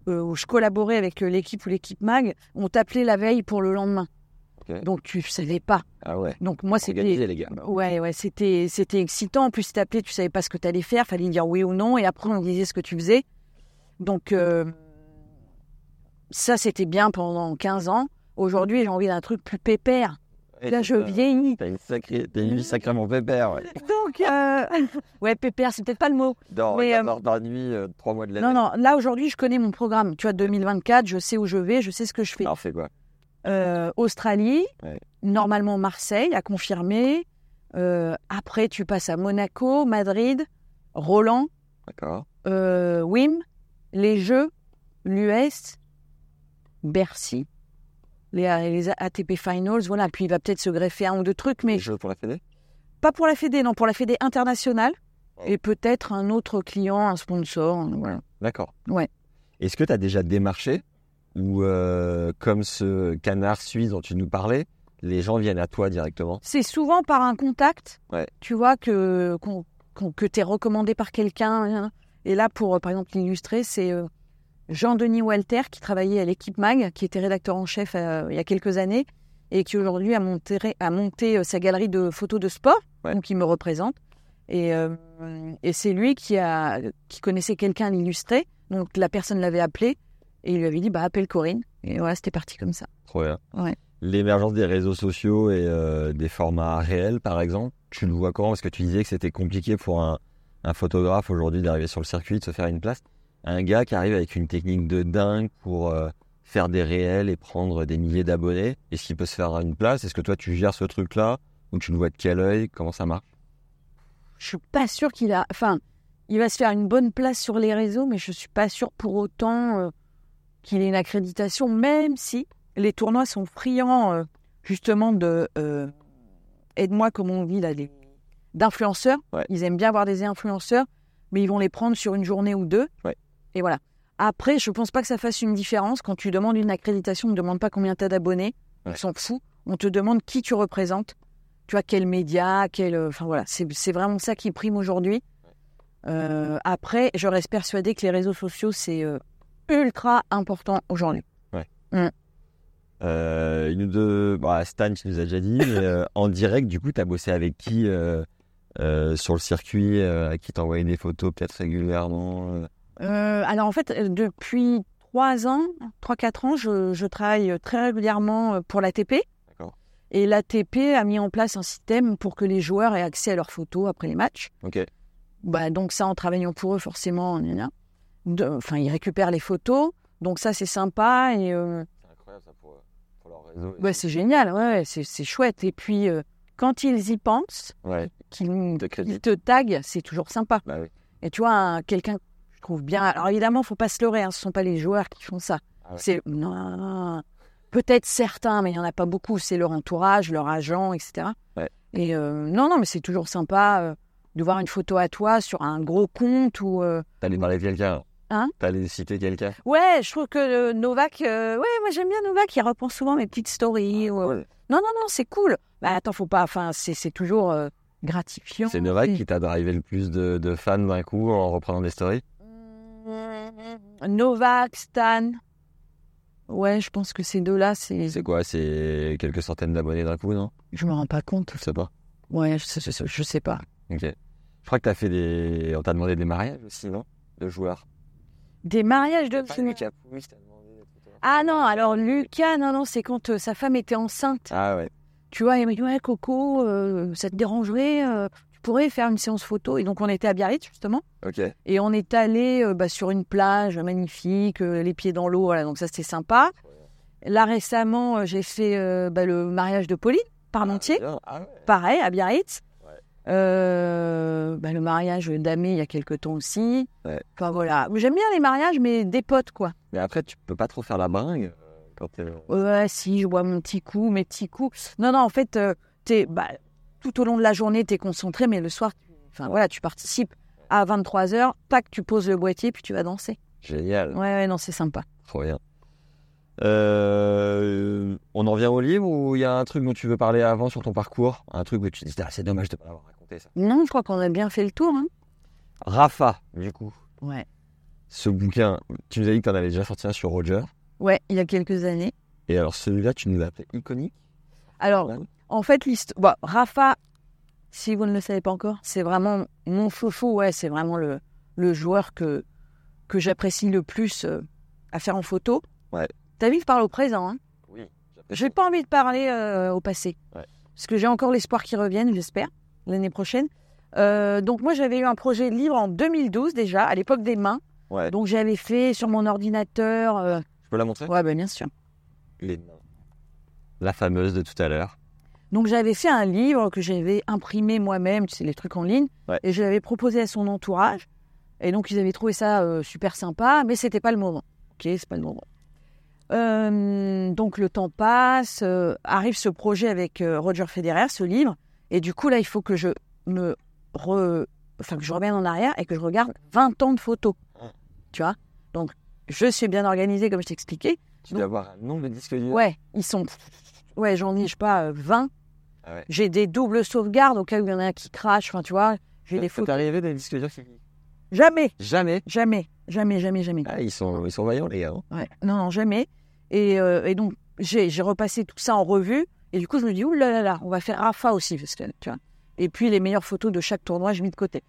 euh, où je collaborais avec l'équipe ou l'équipe MAG, on t'appelait la veille pour le lendemain. Donc tu savais pas. ah ouais, Donc moi, c'était les gars. Ouais, ouais, c'était, c'était excitant. En plus, t'appelais, tu savais pas ce que t'allais faire, fallait dire oui ou non, et après on disait ce que tu faisais. Donc euh, ça, c'était bien pendant 15 ans. Aujourd'hui, j'ai envie d'un truc plus pépère. Et Là, je vieillis. T'as une, sacrée, t'as une vie sacrément pépère. Ouais. <laughs> Donc, euh, <laughs> ouais, pépère, c'est peut-être pas le mot. Dans, Mais, euh, dans, nuit, euh, trois mois de l'année. Non, non, là aujourd'hui, je connais mon programme. Tu vois, 2024, je sais où je vais, je sais ce que je fais. C'est quoi Euh, Australie, Ouais. normalement Marseille, à confirmer. Euh, après, tu passes à Monaco, Madrid, Roland, euh, Wim, les Jeux, l'US, Bercy, les, les ATP Finals, voilà. Puis il va peut-être se greffer un ou deux trucs, mais Les jeux pour la Fédé? pas pour la Fédé, non, pour la Fédé internationale. Et peut-être un autre client, un sponsor. Voilà. D'accord. Ouais. Est-ce que tu as déjà démarché? Ou euh, comme ce canard suisse dont tu nous parlais, les gens viennent à toi directement C'est souvent par un contact, Ouais. tu vois, que, que tu es recommandé par quelqu'un. hein. Et là, pour, euh, par exemple, l'illustrer, c'est euh, Jean-Denis Walter, qui travaillait à l'équipe MAG, qui était rédacteur en chef euh, il y a quelques années, et qui aujourd'hui a monté, a monté sa galerie de photos de sport, Ouais. donc il me représente. Et, euh, et c'est lui qui, a, qui connaissait quelqu'un à l'illustrer, donc la personne l'avait appelé, et il lui avait dit, bah, appelle Corinne. Et voilà, c'était parti comme ça. Trop bien. Ouais. L'émergence des réseaux sociaux et euh, des formats réels, par exemple, tu le vois comment? Parce que tu disais que c'était compliqué pour un, un photographe aujourd'hui d'arriver sur le circuit, de se faire une place. Un gars qui arrive avec une technique de dingue pour euh, faire des réels et prendre des milliers d'abonnés, est-ce qu'il peut se faire une place? Est-ce que toi, tu gères ce truc-là? Ou tu le vois de quel œil? Comment ça marche? Je suis pas sûre qu'il a. Enfin, il va se faire une bonne place sur les réseaux, mais je suis pas sûre pour autant euh, qu'il ait une accréditation, même si les tournois sont friands euh, justement de euh, aide-moi comme on dit là, d'influenceurs. Ouais. Ils aiment bien avoir des influenceurs, mais ils vont les prendre sur une journée ou deux. Ouais. Et voilà. Après, je pense pas que ça fasse une différence quand tu demandes une accréditation. On ne demande pas combien tu as d'abonnés. Ouais. On s'en fout. On te demande qui tu représentes tu vois, quel média, quel. euh, Enfin voilà, c'est c'est vraiment ça qui prime aujourd'hui. Euh, après, je reste persuadée que les réseaux sociaux, c'est euh, ultra important aujourd'hui. Euh, une ou deux. Bah, Stan, tu nous as déjà dit, mais <laughs> euh, en direct, du coup, tu as bossé avec qui euh, euh, sur le circuit euh, À qui t'envoyais des photos peut-être régulièrement euh? Euh, alors en fait, euh, depuis trois ans, trois quatre ans, je, je travaille très régulièrement euh, pour l'ATP. Et l'ATP a mis en place un système pour que les joueurs aient accès à leurs photos après les matchs. Ok. Bah, donc ça, en travaillant pour eux, forcément, gna gna. De- enfin, ils récupèrent les photos. Donc ça, c'est sympa. Et euh, C'est incroyable ça pour, pour leur réseau. Ouais, c'est génial, ouais, c'est c'est chouette. Et puis, euh, quand ils y pensent, Ouais, qu'ils te crédit. qu'ils te taguent, c'est toujours sympa. Bah oui. Et tu vois, un- quelqu'un que je trouve bien. Alors évidemment, faut pas se leurrer, hein, ce sont pas les joueurs qui font ça. Ah ouais. C'est non, non, non. peut-être certains, mais il y en a pas beaucoup. C'est leur entourage, leur agent, etc. Ouais. Et euh, non, non, mais c'est toujours sympa de voir une photo à toi sur un gros compte ou. T'allais parler de quelqu'un Hein T'allais citer quelqu'un? Ouais, je trouve que euh, Novak. euh, Ouais, moi j'aime bien Novak. Il reprend souvent mes petites stories. ou, euh, Ouais. Non, non, non, c'est cool. Bah attends, faut pas. Enfin, c'est c'est toujours euh, gratifiant. C'est Novak qui t'a drivé le plus de, de fans d'un coup en reprenant des stories? Novak, Stan, Ouais, je pense que ces deux-là, c'est. C'est quoi C'est quelques centaines d'abonnés d'un coup, non? Je me rends pas compte. Je sais pas. Ouais, je sais, je sais- je sais pas. Ok. Je crois que t'as fait des. On t'a demandé des mariages aussi, non? De joueurs. Des mariages de. Photographe. Ah non, alors Lucas, non, non, c'est quand euh, sa femme était enceinte. Ah ouais. Tu vois, il m'a dit Ouais, Coco, euh, ça te dérangerait euh, Tu pourrais faire une séance photo. Et donc, on était à Biarritz, justement. Ok. Et on est allé euh, bah, sur une plage magnifique, les pieds dans l'eau, voilà, donc ça c'était sympa. Là récemment, j'ai fait bah, le mariage de Pauline Parmentier. Ah ouais. pareil, à Biarritz. Euh, bah, le mariage d'Amé il y a quelques temps aussi. Ouais. Enfin voilà, j'aime bien les mariages, mais des potes quoi. Mais après, tu peux pas trop faire la bringue euh, quand t'es. Ouais, si, je bois mon petit coup, mes petits coups. Non, non, en fait, euh, t'es, bah, tout au long de la journée, tu es concentré, mais le soir, tu, enfin, voilà, tu participes à 23h, tac, tu poses le boîtier, puis tu vas danser. Génial. Ouais, ouais, non, c'est sympa. Trop bien. Euh, on en vient au livre ou il y a un truc dont tu veux parler avant sur ton parcours? Un truc où tu te dis, ah, c'est dommage de pas l'avoir raconté ça. Non, je crois qu'on a bien fait le tour. Hein. Rafa, du coup, Ouais. ce bouquin, tu nous as dit que tu en avais déjà sorti un sur Roger. Ouais, il y a quelques années. Et alors celui-là, tu nous l'as appelé iconique? Alors, Ouais. en fait, l'histoire. Bon, Rafa, si vous ne le savez pas encore, c'est vraiment mon chouchou. Ouais, c'est vraiment le, le joueur que, que j'apprécie le plus euh, à faire en photo. Ouais. T'as vu, je parle au présent. Hein. Oui. J'ai pas envie de parler euh, au passé. Ouais. Parce que j'ai encore l'espoir qu'ils reviennent, j'espère, l'année prochaine. Euh, donc, moi, j'avais eu un projet de livre en 2012 déjà, à l'époque des mains. Ouais. Donc, j'avais fait sur mon ordinateur. euh, Je peux la montrer? Ouais, ben, bien sûr. Les mains. La fameuse de tout à l'heure. Donc j'avais fait un livre que j'avais imprimé moi-même, tu sais, les trucs en ligne, Ouais. et je l'avais proposé à son entourage. Et donc ils avaient trouvé ça euh, super sympa, mais c'était pas le moment. Ok, c'est pas le moment. Euh, donc le temps passe, euh, arrive ce projet avec Roger Federer, ce livre, et du coup là il faut que je me re... enfin que je revienne en arrière et que je regarde 20 ans de photos. Tu vois? Donc je suis bien organisée comme je t'expliquais. Tu dois avoir un nombre de disques durs. Ouais, ils sont. Ouais, j'en ai, je sais pas, euh, 20. Ah ouais. J'ai des doubles sauvegardes au cas où il y en a un qui crache. Enfin, tu vois, j'ai des photos. arrivé des disques durs qui... Jamais, Jamais? jamais, jamais, jamais, jamais. Ah, ils sont, ils sont vaillants, les gars. hein. Ouais, non, non, jamais. Et, euh, et donc, j'ai repassé tout ça en revue. Et du coup, je me dis, ouh là là là, on va faire Rafa aussi. Parce que, tu vois. Et puis, les meilleures photos de chaque tournoi, je mets de côté.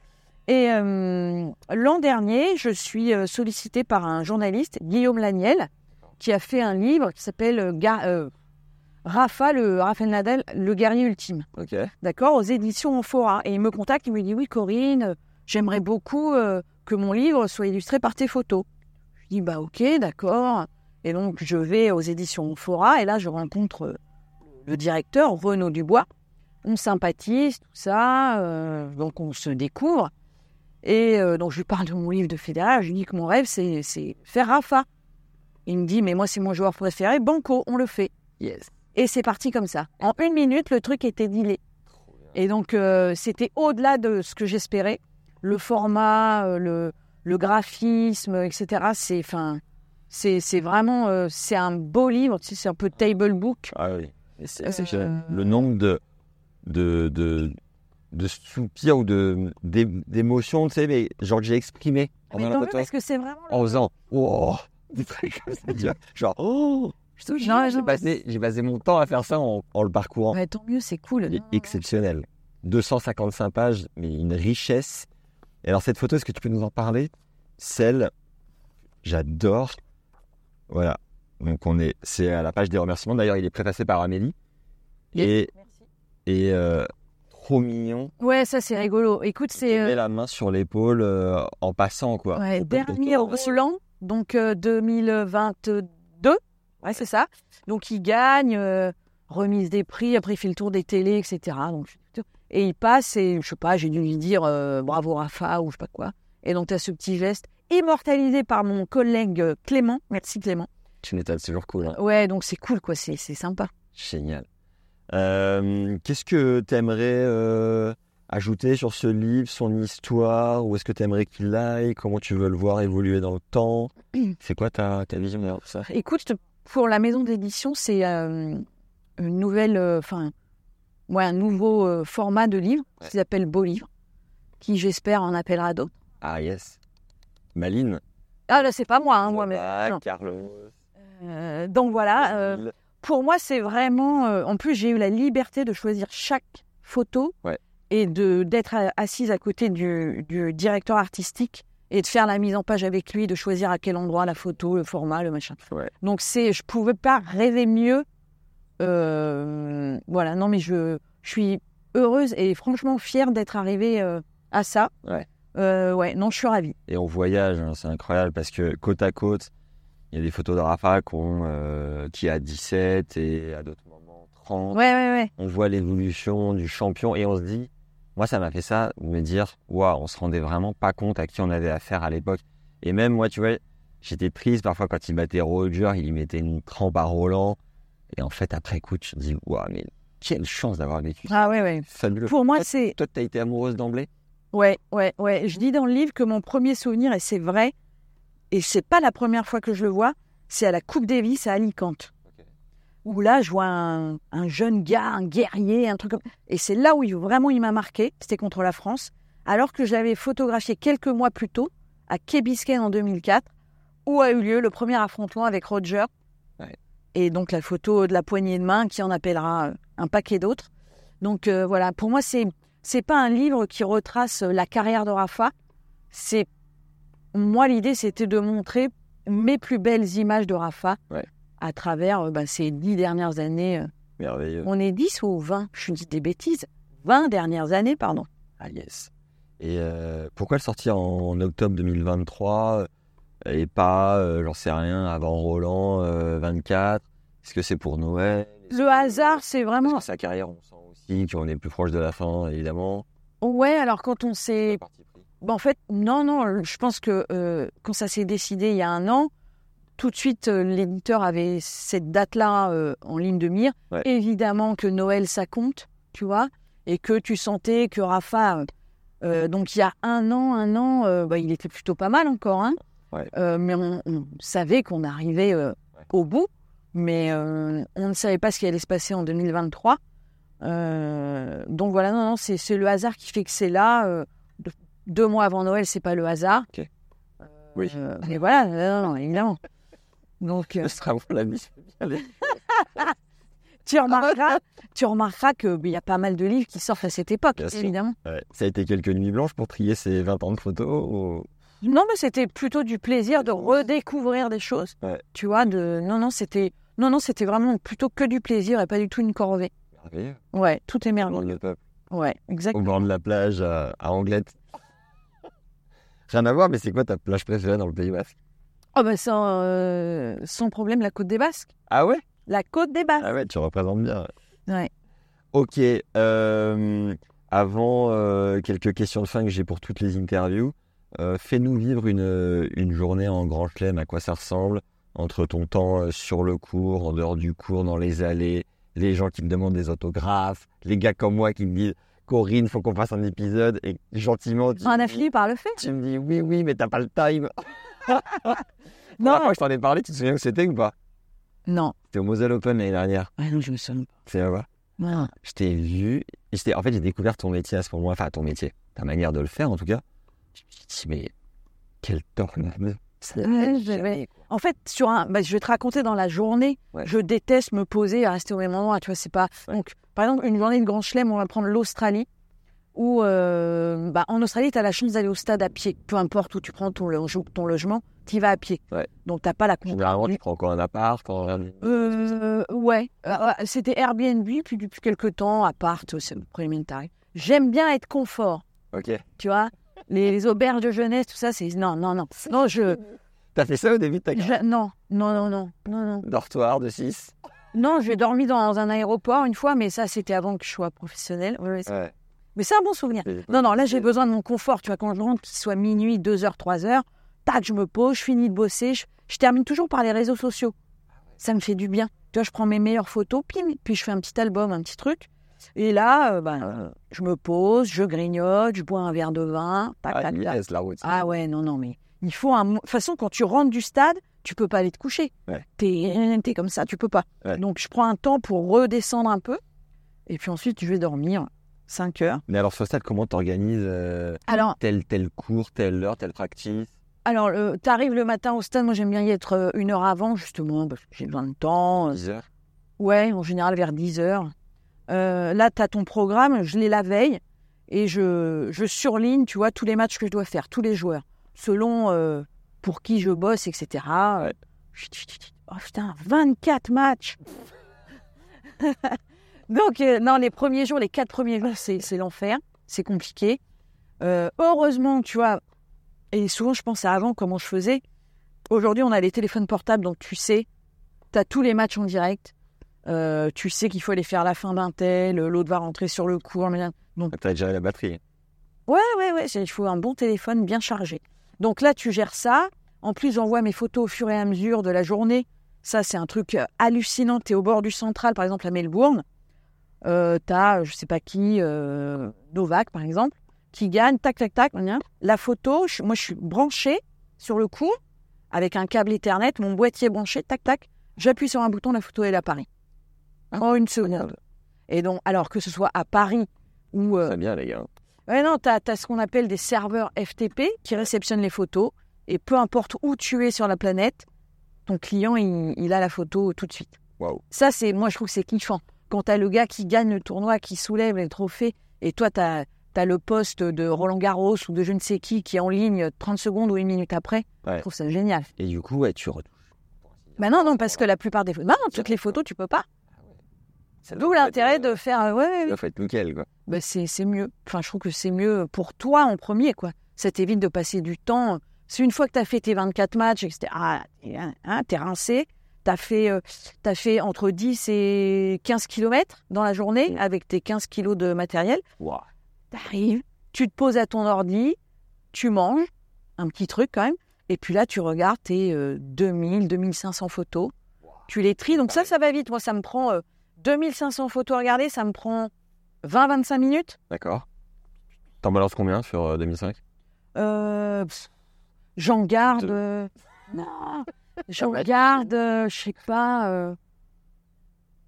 Et euh, l'an dernier, je suis euh, sollicitée par un journaliste, Guillaume Laniel, qui a fait un livre qui s'appelle euh, Rafa, le Nadal, le guerrier ultime. Ok. d'accord, aux éditions Amphora. Et il me contacte, il me dit Oui, Corinne, j'aimerais beaucoup euh, que mon livre soit illustré par tes photos. Je dis Bah, ok, d'accord. Et donc, je vais aux éditions Amphora, et là, je rencontre le directeur, Renaud Dubois. On sympathise, tout ça, euh, donc on se découvre. Et euh, donc, je lui parle de mon livre de Federer, je lui dis que mon rêve, c'est c'est faire Rafa. Il me dit Mais moi, c'est mon joueur préféré, Banco, on le fait. Yes. Et c'est parti comme ça. En une minute, le truc était dealé. Et donc, euh, c'était au-delà de ce que j'espérais. Le format, le, le graphisme, etc. C'est, enfin, c'est, c'est vraiment, c'est un beau livre. Tu sais, c'est un peu table book. Ah oui. C'est Euh, exceptionnel. Le nombre de, de, de, de soupirs ou d'émotions, tu sais, mais genre que j'ai exprimé Mais la tant parce que c'est vraiment. le- en faisant oh, des trucs comme ça, tu vois. Genre, oh, je te jure, Non, j'ai passé, mon temps à faire ça en, en le parcourant. Ouais, tant mieux, c'est cool. Non, exceptionnel. 255 pages, mais une richesse. Et alors, cette photo, est-ce que tu peux nous en parler? Celle, j'adore. Voilà. Donc, on est, c'est à la page des remerciements. D'ailleurs, il est préfacé par Amélie. Et, Merci. et euh, trop mignon. Ouais, ça, c'est rigolo. Écoute, Il c'est. euh, met la main sur l'épaule euh, en passant, quoi. Ouais, dernier Roland, donc euh, 2022. Ouais, c'est ça. Donc il gagne, euh, remise des prix, après il fait le tour des télés, etc. Donc, et il passe et je sais pas, j'ai dû lui dire euh, bravo Rafa ou je sais pas quoi. Et donc tu as ce petit geste immortalisé par mon collègue euh, Clément. Merci Clément. Tu m'étonnes, c'est toujours cool. hein. Ouais, donc c'est cool quoi, c'est c'est sympa. Génial. Euh, Qu'est-ce que tu aimerais ajouter sur ce livre, son histoire? Où est-ce que tu aimerais qu'il aille? Comment tu veux le voir évoluer dans le temps? <clears throat> C'est quoi ta, ta vision derrière tout ça? Écoute, pour la maison d'édition, c'est euh, une nouvelle, euh, enfin, ouais, un nouveau euh, format de livre qui s'appelle Beau Livre, qui j'espère en appellera d'autres. Ah yes. Maline? Ah là, c'est pas moi, hein, moi, mais Ah. Carlos. Euh, donc voilà, euh, pour moi, c'est vraiment. euh, en plus, j'ai eu la liberté de choisir chaque photo Ouais. et de d'être a- assise à côté du, du directeur artistique et de faire la mise en page avec lui, de choisir à quel endroit la photo, le format, le machin. Ouais. Donc c'est, je pouvais pas rêver mieux. Euh, voilà, non mais je, je suis heureuse et franchement fière d'être arrivée euh, à ça. Ouais. Euh, ouais, non, je suis ravie. Et on voyage, hein, c'est incroyable parce que côte à côte, il y a des photos de Rafa euh, qui a 17 et à d'autres moments 30. Ouais, ouais, ouais. On voit l'évolution du champion et on se dit, moi ça m'a fait ça, de me dire, waouh, on se rendait vraiment pas compte à qui on avait affaire à l'époque. Et même moi, tu vois, j'étais triste parfois quand il battait Roger, il y mettait une trempe à Roland. Et en fait, après coup, tu te dis, waouh, mais quelle chance d'avoir vécu ça. Ah ouais, ouais. Fabuleux. Pour moi, Toi, c'est Toi, t'as été amoureuse d'emblée? Ouais, ouais, ouais. Je dis dans le livre que mon premier souvenir, et c'est vrai, et c'est pas la première fois que je le vois, c'est à la Coupe Davis à Alicante. Où là, je vois un, un jeune gars, un guerrier, un truc comme Et c'est là où il- vraiment il m'a marqué, c'était contre la France, alors que je l'avais photographié quelques mois plus tôt, à Key Biscayne en 2004, où a eu lieu le premier affrontement avec Roger. Ouais. Et donc la photo de la poignée de main qui en appellera euh, un paquet d'autres. Donc euh, voilà, pour moi, c'est c'est pas un livre qui retrace la carrière de Rafa. C'est moi l'idée c'était de montrer mes plus belles images de Rafa Ouais. à travers euh, bah, ces dix dernières années. euh. Merveilleux. On est 10 ou 20 Je dis des bêtises. 20 dernières années, pardon. Ah yes. Et euh, pourquoi le sortir en, en octobre 2023 euh, et pas, euh, j'en sais rien, avant Roland euh, 24 Est-ce que c'est pour Noël? Le hasard, c'est Parce vraiment. que sa carrière, on sent aussi qu'on est plus proche de la fin, évidemment. Ouais, alors quand on s'est Bah, en fait, non, non, je pense que euh, quand ça s'est décidé il y a un an, tout de suite, euh, l'éditeur avait cette date-là euh, en ligne de mire. Ouais. Évidemment que Noël, ça compte, tu vois, et que tu sentais que Rafa, donc il y a un an, un an, bah, il était plutôt pas mal encore, hein. Ouais. Mais on, on savait qu'on arrivait Ouais. au bout, mais on ne savait pas ce qui allait se passer en 2023. Euh, donc voilà, non, non, c'est c'est le hasard qui fait que c'est là. De- deux mois avant Noël, c'est pas le hasard. Oui. Euh, mais voilà, non, non, évidemment. Donc, euh, Ce sera bon, la mise. <laughs> Tu remarqueras, tu remarqueras qu'il y a pas mal de livres qui sortent à cette époque, Bien évidemment. Ouais. Ça a été quelques nuits blanches pour trier ces 20 ans de photos ou- Non, mais c'était plutôt du plaisir de redécouvrir des choses. Ouais. Tu vois, de non, non, c'était non, non, c'était vraiment plutôt que du plaisir et pas du tout une corvée. Merveilleux. Ouais, tout est Au bord merveilleux. de le peuple. Ouais, Au exactement. bord de la plage à, à Anglette. Rien à voir, mais c'est quoi ta plage préférée dans le Pays Basque? Oh bah sans, euh, sans problème, la côte des Basques. Ah ouais? La côte des Basques. Ah ouais, tu représentes bien. Ouais. Ok, euh, avant euh, quelques questions de fin que j'ai pour toutes les interviews, fais-nous vivre une, une journée en grand chelem, à quoi ça ressemble, entre ton temps sur le cours, en dehors du cours, dans les allées, les gens qui me demandent des autographes, les gars comme moi qui me disent Corinne, faut qu'on fasse un épisode, et gentiment tu, On me a dis- fini par le faire. tu me dis oui, oui, mais t'as pas le time. <laughs> Non. La fois que je t'en ai parlé, tu te souviens où c'était ou pas? Non. C'était au Moselle Open l'année dernière. Ah non, je me souviens pas. C'est là Non. je t'ai vu, et en fait j'ai découvert ton métier à ce moment-là, enfin ton métier, ta manière de le faire en tout cas. Je me suis dit, mais quel tornade Ouais. En fait, sur un, bah, je vais te raconter dans la journée. Ouais. Je déteste me poser à rester au même endroit. Tu vois, c'est pas. Ouais. Donc, par exemple, une journée de Grand Chelem, on va prendre l'Australie. Où, euh, bah, en Australie, tu as la chance d'aller au stade à pied. Peu importe où tu prends ton, loge- ton logement, tu y vas à pied. Ouais. Donc, t'as pas la Généralement, tu contrainte. prends encore un appart, Airbnb? Euh, ouais, Euh, ouais, c'était Airbnb, puis depuis quelques temps, appart, c'est le premier tarif. J'aime bien être confort, Ok. tu vois. Les, les auberges de jeunesse, tout ça, c'est. Non, non, non. Non, je. T'as fait ça au début de ta carrière? je- non, non, non, non, non, non. Dortoir de 6 Non, j'ai dormi dans un aéroport une fois, mais ça, c'était avant que je sois professionnelle. Ouais, ouais. Mais c'est un bon souvenir. Non, non, là, j'ai besoin de mon confort. Tu vois, quand je rentre, qu'il soit minuit, 2h, 3h, tac, je me pose, je finis de bosser. Je, je termine toujours par les réseaux sociaux. Ça me fait du bien. Tu vois, je prends mes meilleures photos, puis, puis je fais un petit album, un petit truc. Et là, euh, ben, euh, je me pose, je grignote, je bois un verre de vin. Tac, Ah, tac, tac. yes, la route. Ah ouais, non, non, mais il faut un. De toute façon, quand tu rentres du stade, tu peux pas aller te coucher. Ouais. T'es t'es comme ça, tu peux pas. Ouais. Donc, je prends un temps pour redescendre un peu. Et puis ensuite, je vais dormir 5 heures. Mais alors, sur stade, comment t'organises euh, Alors, tel, tel cours, telle heure, telle practice? Alors, euh, t'arrives le matin au stade, moi j'aime bien y être euh, une heure avant, justement, parce que j'ai besoin de temps. 10 heures? Ouais, en général vers 10 heures. Euh, là, tu as ton programme, je l'ai la veille, et je, je surligne, tu vois, tous les matchs que je dois faire, tous les joueurs, selon pour qui je bosse, etc. Chut. Oh putain, 24 matchs <laughs> Donc, euh, non, les premiers jours, les quatre premiers jours, c'est l'enfer, c'est compliqué. Euh, heureusement, tu vois, et souvent je pense à avant comment je faisais. Aujourd'hui, on a les téléphones portables, donc tu sais, tu as tous les matchs en direct. Euh, tu sais qu'il faut aller faire la fin d'un tel, l'autre va rentrer sur le cours. mais- Donc, T'as géré la batterie. ouais, ouais, ouais, il faut un bon téléphone bien chargé. Donc là, tu gères ça. En plus, j'envoie mes photos au fur et à mesure de la journée. Ça, c'est un truc euh, hallucinant. Tu es au bord du central, par exemple, à Melbourne. Euh, tu as, je sais pas qui, euh, Novak, par exemple, qui gagne, tac, tac, tac. La photo, moi, je suis branchée sur le coup avec un câble Ethernet, mon boîtier branché, tac, tac. J'appuie sur un bouton, la photo, elle apparaît. En une seconde. Et donc, alors que ce soit à Paris ou. euh, bien, les gars. Ouais, non, tu as, ce qu'on appelle des serveurs FTP qui réceptionnent les photos. Et peu importe où tu es sur la planète, ton client, il, il a la photo tout de suite. Ça, c'est, moi, je trouve que c'est kiffant. Quand tu as le gars qui gagne le tournoi, qui soulève les trophées, et toi, tu as, le poste de Roland Garros ou de je ne sais qui qui est en ligne 30 secondes ou une minute après, Ouais. je trouve ça génial. Et du coup, ouais, tu retouches. Bah non, non, parce que la plupart des photos, bah non, toutes les photos, tu peux pas. D'où l'intérêt de faire, euh, ouais. Ça être nickel, quoi. bah, c'est c'est mieux. Enfin, je trouve que c'est mieux pour toi en premier, quoi. Ça t'évite de passer du temps. C'est une fois que tu as fait tes 24 matchs, etc. Ah, hein, t'es rincé. Tu as, fait, euh, t'as fait entre 10 et 15 kilomètres dans la journée Mm. avec tes 15 kilos de matériel. Waouh. T'arrives, tu te poses à ton ordi, tu manges, un petit truc quand même. Et puis là, tu regardes tes euh, 2000, 2500 photos. Tu les tries. Donc ça, ça va vite. Moi, ça me prend euh, 2500 photos à regarder. Ça me prend 20-25 minutes. D'accord. T'en balances combien sur euh, 2005 Euh, J'en garde. Euh, non, j'en garde, euh, je sais pas. euh,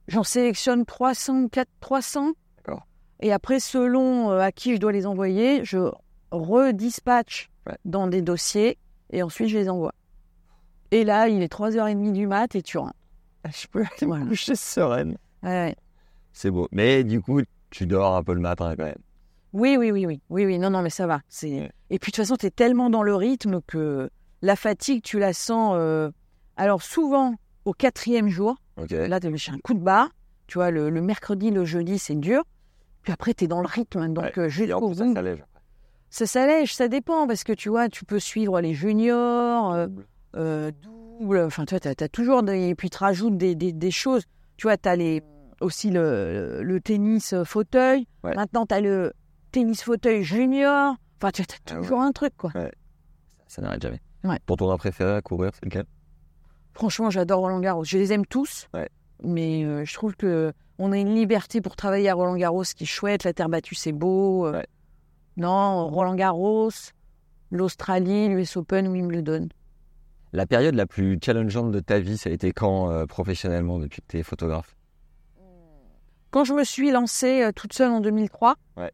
J'en sélectionne 300, 4, 300. D'accord. Et après, selon à qui je dois les envoyer, je redispatche Ouais. dans des dossiers et ensuite je les envoie. Et là, il est 3h30 du mat et tu rentres. Je peux aller Voilà. <laughs> me coucher sereine. Ouais. C'est beau. Mais du coup, tu dors un peu le matin quand même. Oui, oui, oui, oui, oui, oui, non, non, mais ça va. C'est... Ouais. Et puis de toute façon, tu es tellement dans le rythme que la fatigue, tu la sens. euh, Alors souvent, au quatrième jour, Ok. là, tu j'ai un coup de barre. Tu vois, le, le mercredi, le jeudi, c'est dur. Puis après, tu es dans le rythme. Donc, Ouais. euh, jusqu'au ça s'allège. ça s'allège, ça dépend. Parce que tu vois, tu peux suivre les juniors, euh, euh, double. Enfin, tu vois, tu as, toujours des. Et puis, tu rajoutes des, des, des choses. Tu vois, tu as les, aussi le, le tennis fauteuil. Ouais. Maintenant, tu as le tennis fauteuil junior. Enfin, tu as Ah ouais. toujours un truc, quoi. Ça n'arrête jamais. Ouais. Ton préféré à courir, c'est lequel? Franchement, j'adore Roland Garros. Je les aime tous. Mais euh, je trouve que on a une liberté pour travailler à Roland Garros qui est chouette. La terre battue, c'est beau. Euh. Non, Roland Garros, l'Australie, l'US Open, Wimbledon. La période la plus challengeante de ta vie, ça a été quand euh, professionnellement depuis que tu es photographe? Quand je me suis lancée euh, toute seule en 2003, Ouais.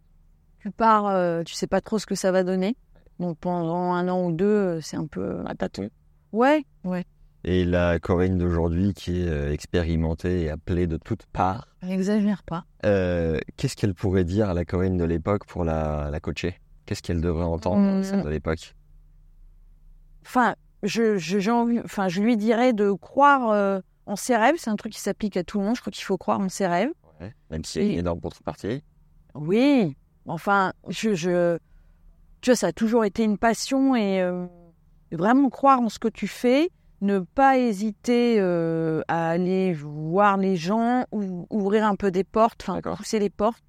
tu pars, euh, tu sais pas trop ce que ça va donner. Donc pendant un an ou deux, euh, c'est un peu. À tâtons. Ouais, ouais. Et la Corinne d'aujourd'hui qui est expérimentée et appelée de toutes parts, N'exagère pas. euh, qu'est-ce qu'elle pourrait dire à la Corinne de l'époque pour la, la coacher? Qu'est-ce qu'elle devrait entendre, Mmh. celle de l'époque? Enfin, je, je, j'ai envie, enfin, je lui dirais de croire euh, en ses rêves. C'est un truc qui s'applique à tout le monde. Je crois qu'il faut croire en ses rêves. Ouais. Même si c'est Et- énorme contrepartie. Oui, enfin, je, je, tu vois, ça a toujours été une passion et euh, vraiment croire en ce que tu fais, ne pas hésiter euh, à aller voir les gens, ou, ouvrir un peu des portes, enfin, pousser les portes,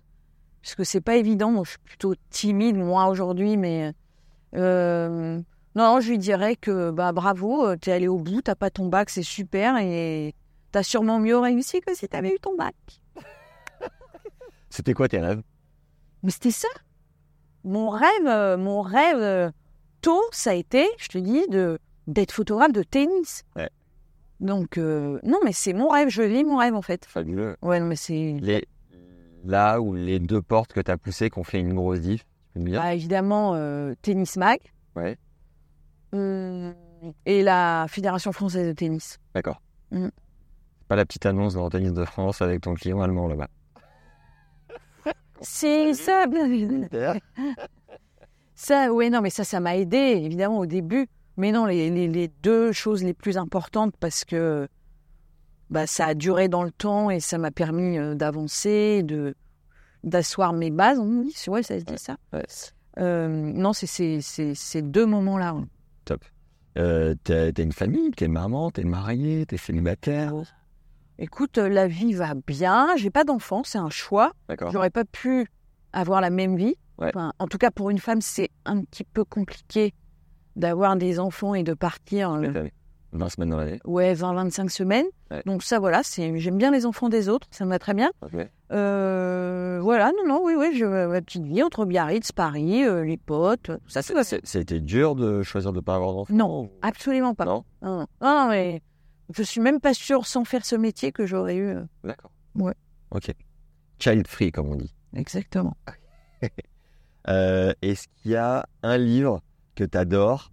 parce que c'est pas évident. Moi, je suis plutôt timide, moi, aujourd'hui, mais euh, non, je lui dirais que bah, bravo, t'es allé au bout, t'as pas ton bac, c'est super et t'as sûrement mieux réussi que si t'avais eu ton bac. C'était quoi tes rêves? Mais c'était ça. Mon rêve, euh, mon rêve euh, tôt, ça a été, je te dis, de d'être photographe de tennis. Ouais. Donc euh, non, mais c'est mon rêve. Je vis mon rêve en fait. Fabuleux. Ouais, non, mais c'est Les, là où les deux portes que tu as poussées qui ont fait une grosse diff, tu peux me dire? Bah, évidemment euh, tennis mag. Ouais. Hum, et la Fédération française de tennis. D'accord. Mm. Pas la petite annonce dans le tennis de France avec ton client allemand là-bas. C'est ça. <laughs> Ça, ouais, non, mais ça, ça m'a aidé, évidemment, au début. Mais non, les, les, les deux choses les plus importantes, parce que bah, ça a duré dans le temps et ça m'a permis euh, d'avancer, de d'asseoir mes bases, on dit, ouais, ça se dit ça. Ouais. Euh, non, c'est ces, deux moments-là. ouais. Euh, t'as t'as une famille, t'es maman, t'es mariée, t'es célibataire. Écoute, euh, la vie va bien. J'ai pas d'enfant, c'est un choix. D'accord. J'aurais pas pu avoir la même vie. Ouais. Enfin, en tout cas, pour une femme, c'est un petit peu compliqué d'avoir des enfants et de partir. euh, t'as 20 semaines dans l'année. ouais, 20-25 semaines. Ouais. Donc ça, voilà, j'aime bien les enfants des autres, ça me va très bien. Ok. Euh, voilà, non, non, oui, oui, je, ma petite vie entre Biarritz, Paris, euh, les potes, ça, va bien. C'est- C'était dur de choisir de pas avoir d'enfant Non, absolument pas. Non Non, non, non, mais je suis même pas sûre, sans faire ce métier, que j'aurais eu. euh, D'accord. Ouais. Ok. Child free, comme on dit. Exactement. <laughs> Euh, Est-ce qu'il y a un livre que tu adores,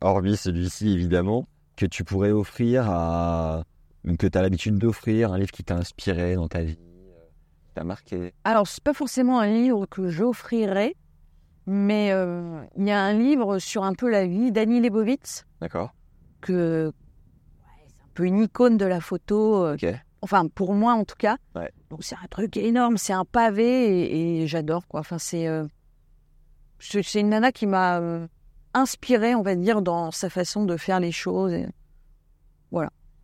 hormis celui-ci évidemment, que tu pourrais offrir à. que tu as l'habitude d'offrir, un livre qui t'a inspiré dans ta vie, euh, qui t'a marqué? Alors, c'est pas forcément un livre que j'offrirais, mais euh, il y a un livre sur un peu la vie d'Annie Leibovitz, D'accord que peu une icône de la photo, euh, enfin pour moi en tout cas. Ouais. Donc c'est un truc énorme, c'est un pavé et, et j'adore quoi. Enfin c'est euh, c'est c'est une nana qui m'a euh, inspirée, on va dire, dans sa façon de faire les choses. et-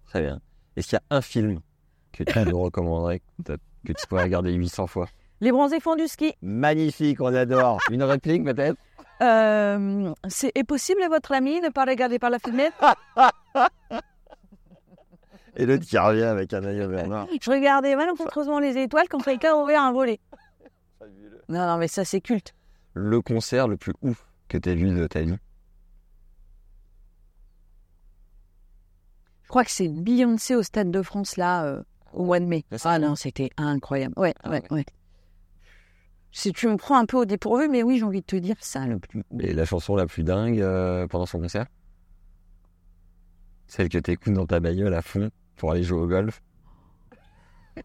Très bien. Est-ce qu'il y a un film que tu nous recommanderais, que tu pourrais regarder 800 fois? Les bronzés font du ski. Magnifique, on adore. Une réplique peut-être? Euh, c'est est possible à votre ami de ne pas regarder par la fenêtre? <laughs> Et l'autre qui revient avec un œil au Bernard. Je regardais malencontreusement les étoiles quand quelqu'un a ouvert un volet. Non, non, mais ça c'est culte. Le concert le plus ouf que tu as vu de ta vie Je crois que c'est Beyoncé au Stade de France là euh, au mois de mai. Ça Ah non, c'était incroyable. Ouais, Ah ouais, ouais. Si tu me prends un peu au dépourvu, mais oui, j'ai envie de te dire ça le plus. Et la chanson la plus dingue euh, pendant son concert? Celle que t'écoutes dans ta bagnole à fond pour aller jouer au golf <laughs>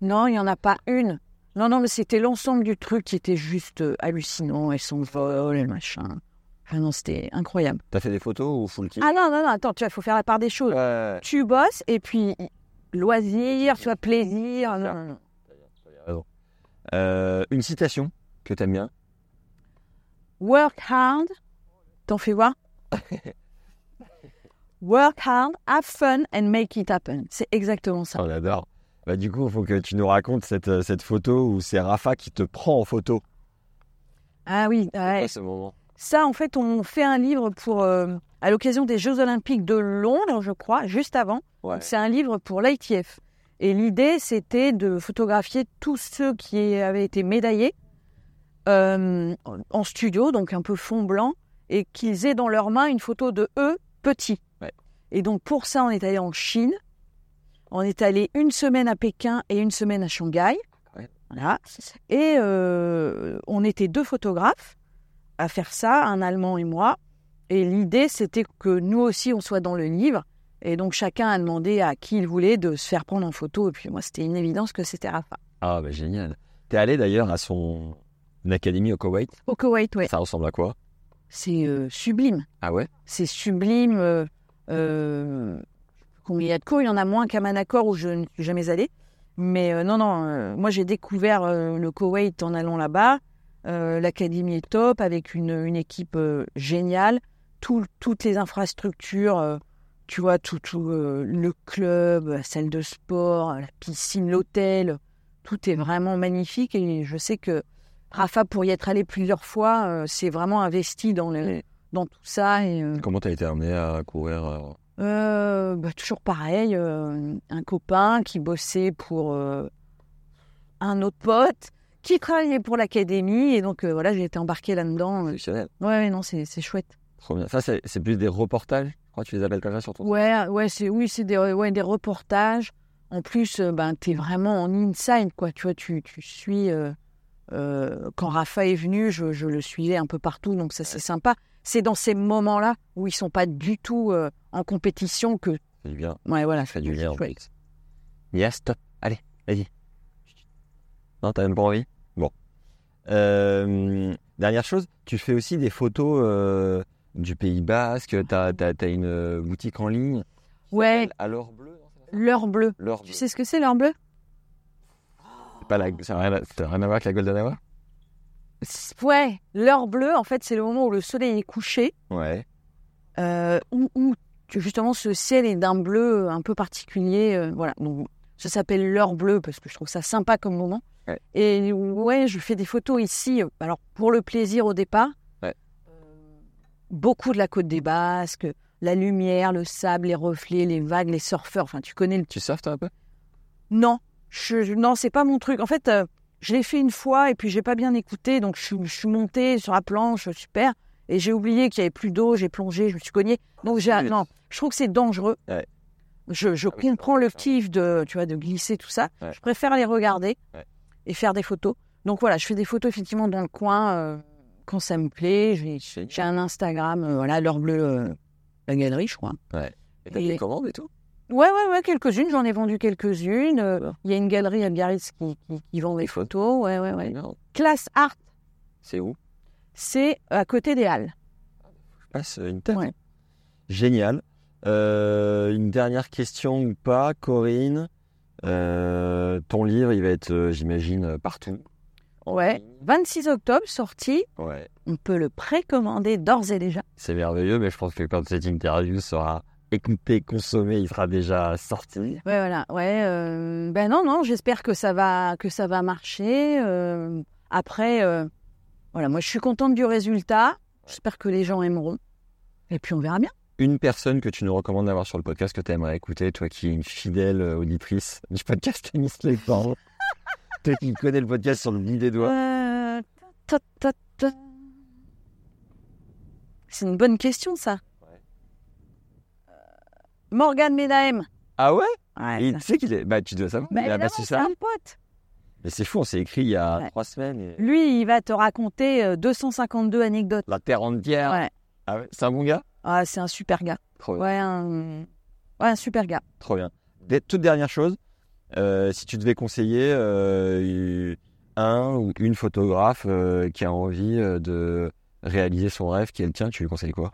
Non, il n'y en a pas une. Non, non, mais c'était l'ensemble du truc qui était juste euh, hallucinant et son vol et le machin. Enfin non, c'était incroyable. T'as fait des photos ou full kit Ah non, non, non, attends, tu vois, il faut faire la part des choses. Tu bosses et puis loisir, tu vois, plaisir. Non, non, non. t'as raison. Euh, une citation que t'aimes bien? Work hard. T'en fais voir <laughs> Work hard, have fun and make it happen. C'est exactement ça. On adore. Bah, du coup, il faut que tu nous racontes cette, euh, cette photo où c'est Rafa qui te prend en photo. Ah oui, ouais. Ouais, ce moment? ça en fait, on fait un livre pour euh, à l'occasion des Jeux Olympiques de Londres, je crois, juste avant. Ouais. C'est un livre pour l'ITF. Et l'idée, c'était de photographier tous ceux qui avaient été médaillés euh, en studio, donc un peu fond blanc, et qu'ils aient dans leurs mains une photo de eux petits. Et donc pour ça, on est allé en Chine. On est allé une semaine à Pékin et une semaine à Shanghai. Voilà. Et euh, on était deux photographes à faire ça, un Allemand et moi. Et l'idée, c'était que nous aussi, on soit dans le livre. Et donc, chacun a demandé à qui il voulait de se faire prendre en photo. Et puis, moi, c'était une évidence que c'était Rafa. Ah, bah génial. T'es allé d'ailleurs à son académie au Koweït? Au Koweït, ouais. Ça ressemble à quoi? C'est euh, sublime. Ah ouais? C'est sublime. euh, combien il y a de cours Il y en a moins qu'à Manacor où je ne suis jamais allée. Mais euh, non, non, euh, moi, j'ai découvert euh, le Koweït en allant là-bas. Euh, L'académie est top avec une, équipe euh, géniale. Tout- toutes les infrastructures, euh, tu vois, tout, euh, le club, la salle de sport, la piscine, l'hôtel, tout est vraiment magnifique. Et je sais que Rafa, pour y être allé plusieurs fois, euh, s'est vraiment investi dans, les- dans tout ça. Et, euh, Comment t'as été amené à courir euh, euh, bah, toujours pareil, euh, un copain qui bossait pour euh, un autre pote qui travaillait pour l'académie et donc voilà j'ai été embarquée là-dedans. Ouais, Exceptionnel. ouais, non c'est c'est chouette. Trop bien. Ça, c'est plus des reportages? Je crois que tu les appelles comme ça sur ton Ouais, ouais, c'est oui c'est des ouais, des reportages. En plus, ben t'es vraiment en inside quoi. Tu vois, tu, tu suis. quand Rafa est venu, je, je le suivais un peu partout, donc ça c'est sympa. C'est dans ces moments-là où ils sont pas du tout euh, en compétition que. C'est bien. Ouais, voilà. Ça fait du lien. en chouette. plus. Yes, stop. Allez, vas-y. Non, t'as même pas envie? Bon. Euh, dernière chose, tu fais aussi des photos euh, du Pays Basque. T'as as, une euh, boutique en ligne. Ouais. À l'or bleu. non, c'est pas ça? L'heure bleue. Tu sais ce que c'est l'heure bleue C'est pas la... Ça n'a rien, à... rien à voir avec la Golden Hour Ouais, l'heure bleue, en fait, c'est le moment où le soleil est couché, Ouais. euh, où, justement ce ciel est d'un bleu un peu particulier. euh, voilà, donc ça s'appelle l'heure bleue parce que je trouve ça sympa comme moment. Ouais. Et ouais, je fais des photos ici, euh, alors pour le plaisir au départ. Ouais. Euh, beaucoup de la côte des Basques, la lumière, le sable, les reflets, les vagues, les surfeurs. Enfin, tu connais le Tu surfes toi un peu? Non, je, je- non, c'est pas mon truc. En fait, euh, je l'ai fait une fois et puis j'ai pas bien écouté, donc je, suis- je suis montée sur la planche, super, et j'ai oublié qu'il y avait plus d'eau, j'ai plongé, je me suis cognée. Donc j'ai, non, je trouve que c'est dangereux. Ouais. Je, je Ah oui, comprends ça, le kiff de, tu vois, de glisser tout ça. Ouais. Je préfère les regarder Ouais. et faire des photos. Donc voilà, je fais des photos effectivement dans le coin euh, quand ça me plaît. J'ai un Instagram, euh, voilà, l'heure bleue, euh, la galerie, je crois. Et t'as Et- des commandes et tout? Ouais, ouais, ouais, quelques-unes. J'en ai vendu quelques-unes. Euh, Il y a une galerie à Biarritz qui, qui, qui vend des photos. Ouais, ouais, ouais. Non. Classe Art, C'est où? C'est à côté des Halles. Je passe une tête. Ouais. Génial. Euh, une dernière question ou pas, Corinne? Euh, ton livre, il va être, euh, j'imagine, euh, partout. Ouais. ligne. 26 octobre, sorti. Ouais. On peut le précommander d'ores et déjà. C'est merveilleux, mais je pense que quand cette interview sera écoutée, consommée, il sera déjà sorti. Ouais, voilà. Ouais. euh, ben non, non. J'espère que ça va, que ça va marcher. euh, après, euh, voilà. Moi, je suis contente du résultat. J'espère que les gens aimeront. Et puis, on verra bien. Une personne que tu nous recommandes d'avoir sur le podcast que tu aimerais écouter, toi qui es une fidèle auditrice du podcast Tennis Les Parents. <laughs> toi qui connais le podcast sur le bout des doigts. Euh. C'est une bonne question, ça. Euh, Morgan Medaem. Ah ouais? Ouais, Et tu sais qu'il est. Bah, tu dois savoir. Bah, il a évidemment, passé c'est ça. un pote. Mais c'est fou, on s'est écrit il y a Ouais. trois semaines. et- Lui, il va te raconter euh, 252 anecdotes. La terre entière. Ouais. Ah ouais C'est un bon gars? Ah, c'est un super gars. Trop bien. Ouais, un... ouais, un super gars. Trop bien. Des- toute dernière chose, euh, si tu devais conseiller euh, un ou une photographe euh, qui a envie euh, de réaliser son rêve, qui est le tien, tu lui conseilles quoi?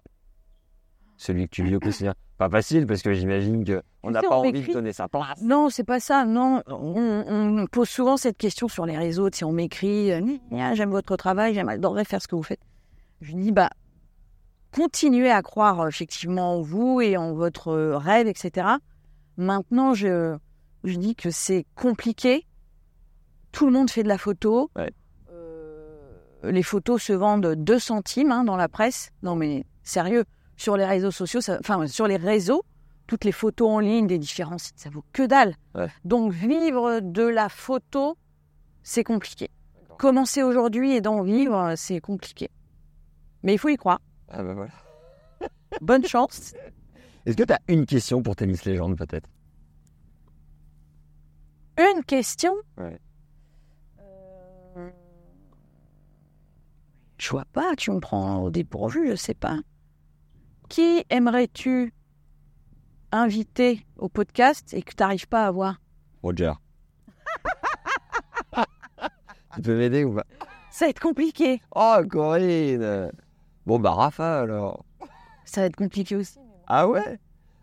Celui que tu vis au quotidien. Pas facile parce que j'imagine qu'on Tu n'a sais, pas on envie de donner sa place. Non, c'est pas ça. Non, on, on pose souvent cette question sur les réseaux. Si on m'écrit, euh, gna, j'aime votre travail, j'aimerais faire ce que vous faites. Je dis, bah, continuez à croire effectivement en vous et en votre euh, rêve, etc. Maintenant, je, je dis que c'est compliqué. Tout le monde fait de la photo. Ouais. Euh, les photos se vendent 2 centimes hein, dans la presse. Non, mais sérieux, sur les réseaux sociaux, ça- enfin, sur les réseaux, toutes les photos en ligne des différents sites, ça vaut que dalle. Ouais. Donc, vivre de la photo, c'est compliqué. Commencer aujourd'hui et d'en vivre, c'est compliqué. Mais il faut y croire. Ah bah voilà. <laughs> Bonne chance. Est-ce que tu as une question pour Tennis Légende peut-être? Une question? Ouais. Euh, Je vois pas, tu me prends au dépourvu, je sais pas. Qui aimerais-tu inviter au podcast et que tu n'arrives pas à voir? Roger. <laughs> tu peux m'aider ou pas? Ça va être compliqué. Oh Corinne Bon bah Rafa alors. Ça va être compliqué aussi. Ah ouais?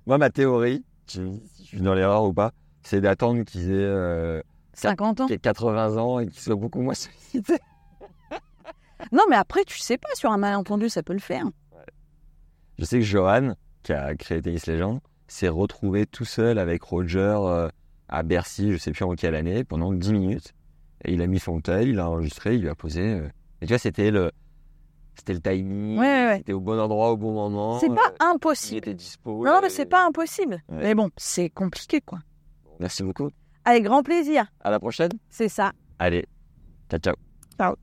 Moi ma théorie, je suis dans l'erreur ou pas, c'est d'attendre qu'ils aient euh, 50 ans. 80 ans et qu'ils soient beaucoup moins sollicités. Non, mais après, tu sais pas, sur un malentendu, ça peut le faire. Je sais que Johan, qui a créé Tennis Legend, s'est retrouvé tout seul avec Roger euh, à Bercy, je sais plus en quelle année, pendant 10 minutes. Et il a mis son tel, il a enregistré, il lui a posé. euh, Et tu vois, c'était le, c'était le timing, Ouais, ouais, ouais. c'était au bon endroit au bon moment. C'est pas euh, il impossible. était dispo. Non, il mais c'est pas impossible. Mais bon, c'est compliqué, quoi. Merci beaucoup. Avec grand plaisir. À la prochaine. C'est ça. Allez, ciao ciao. Ciao.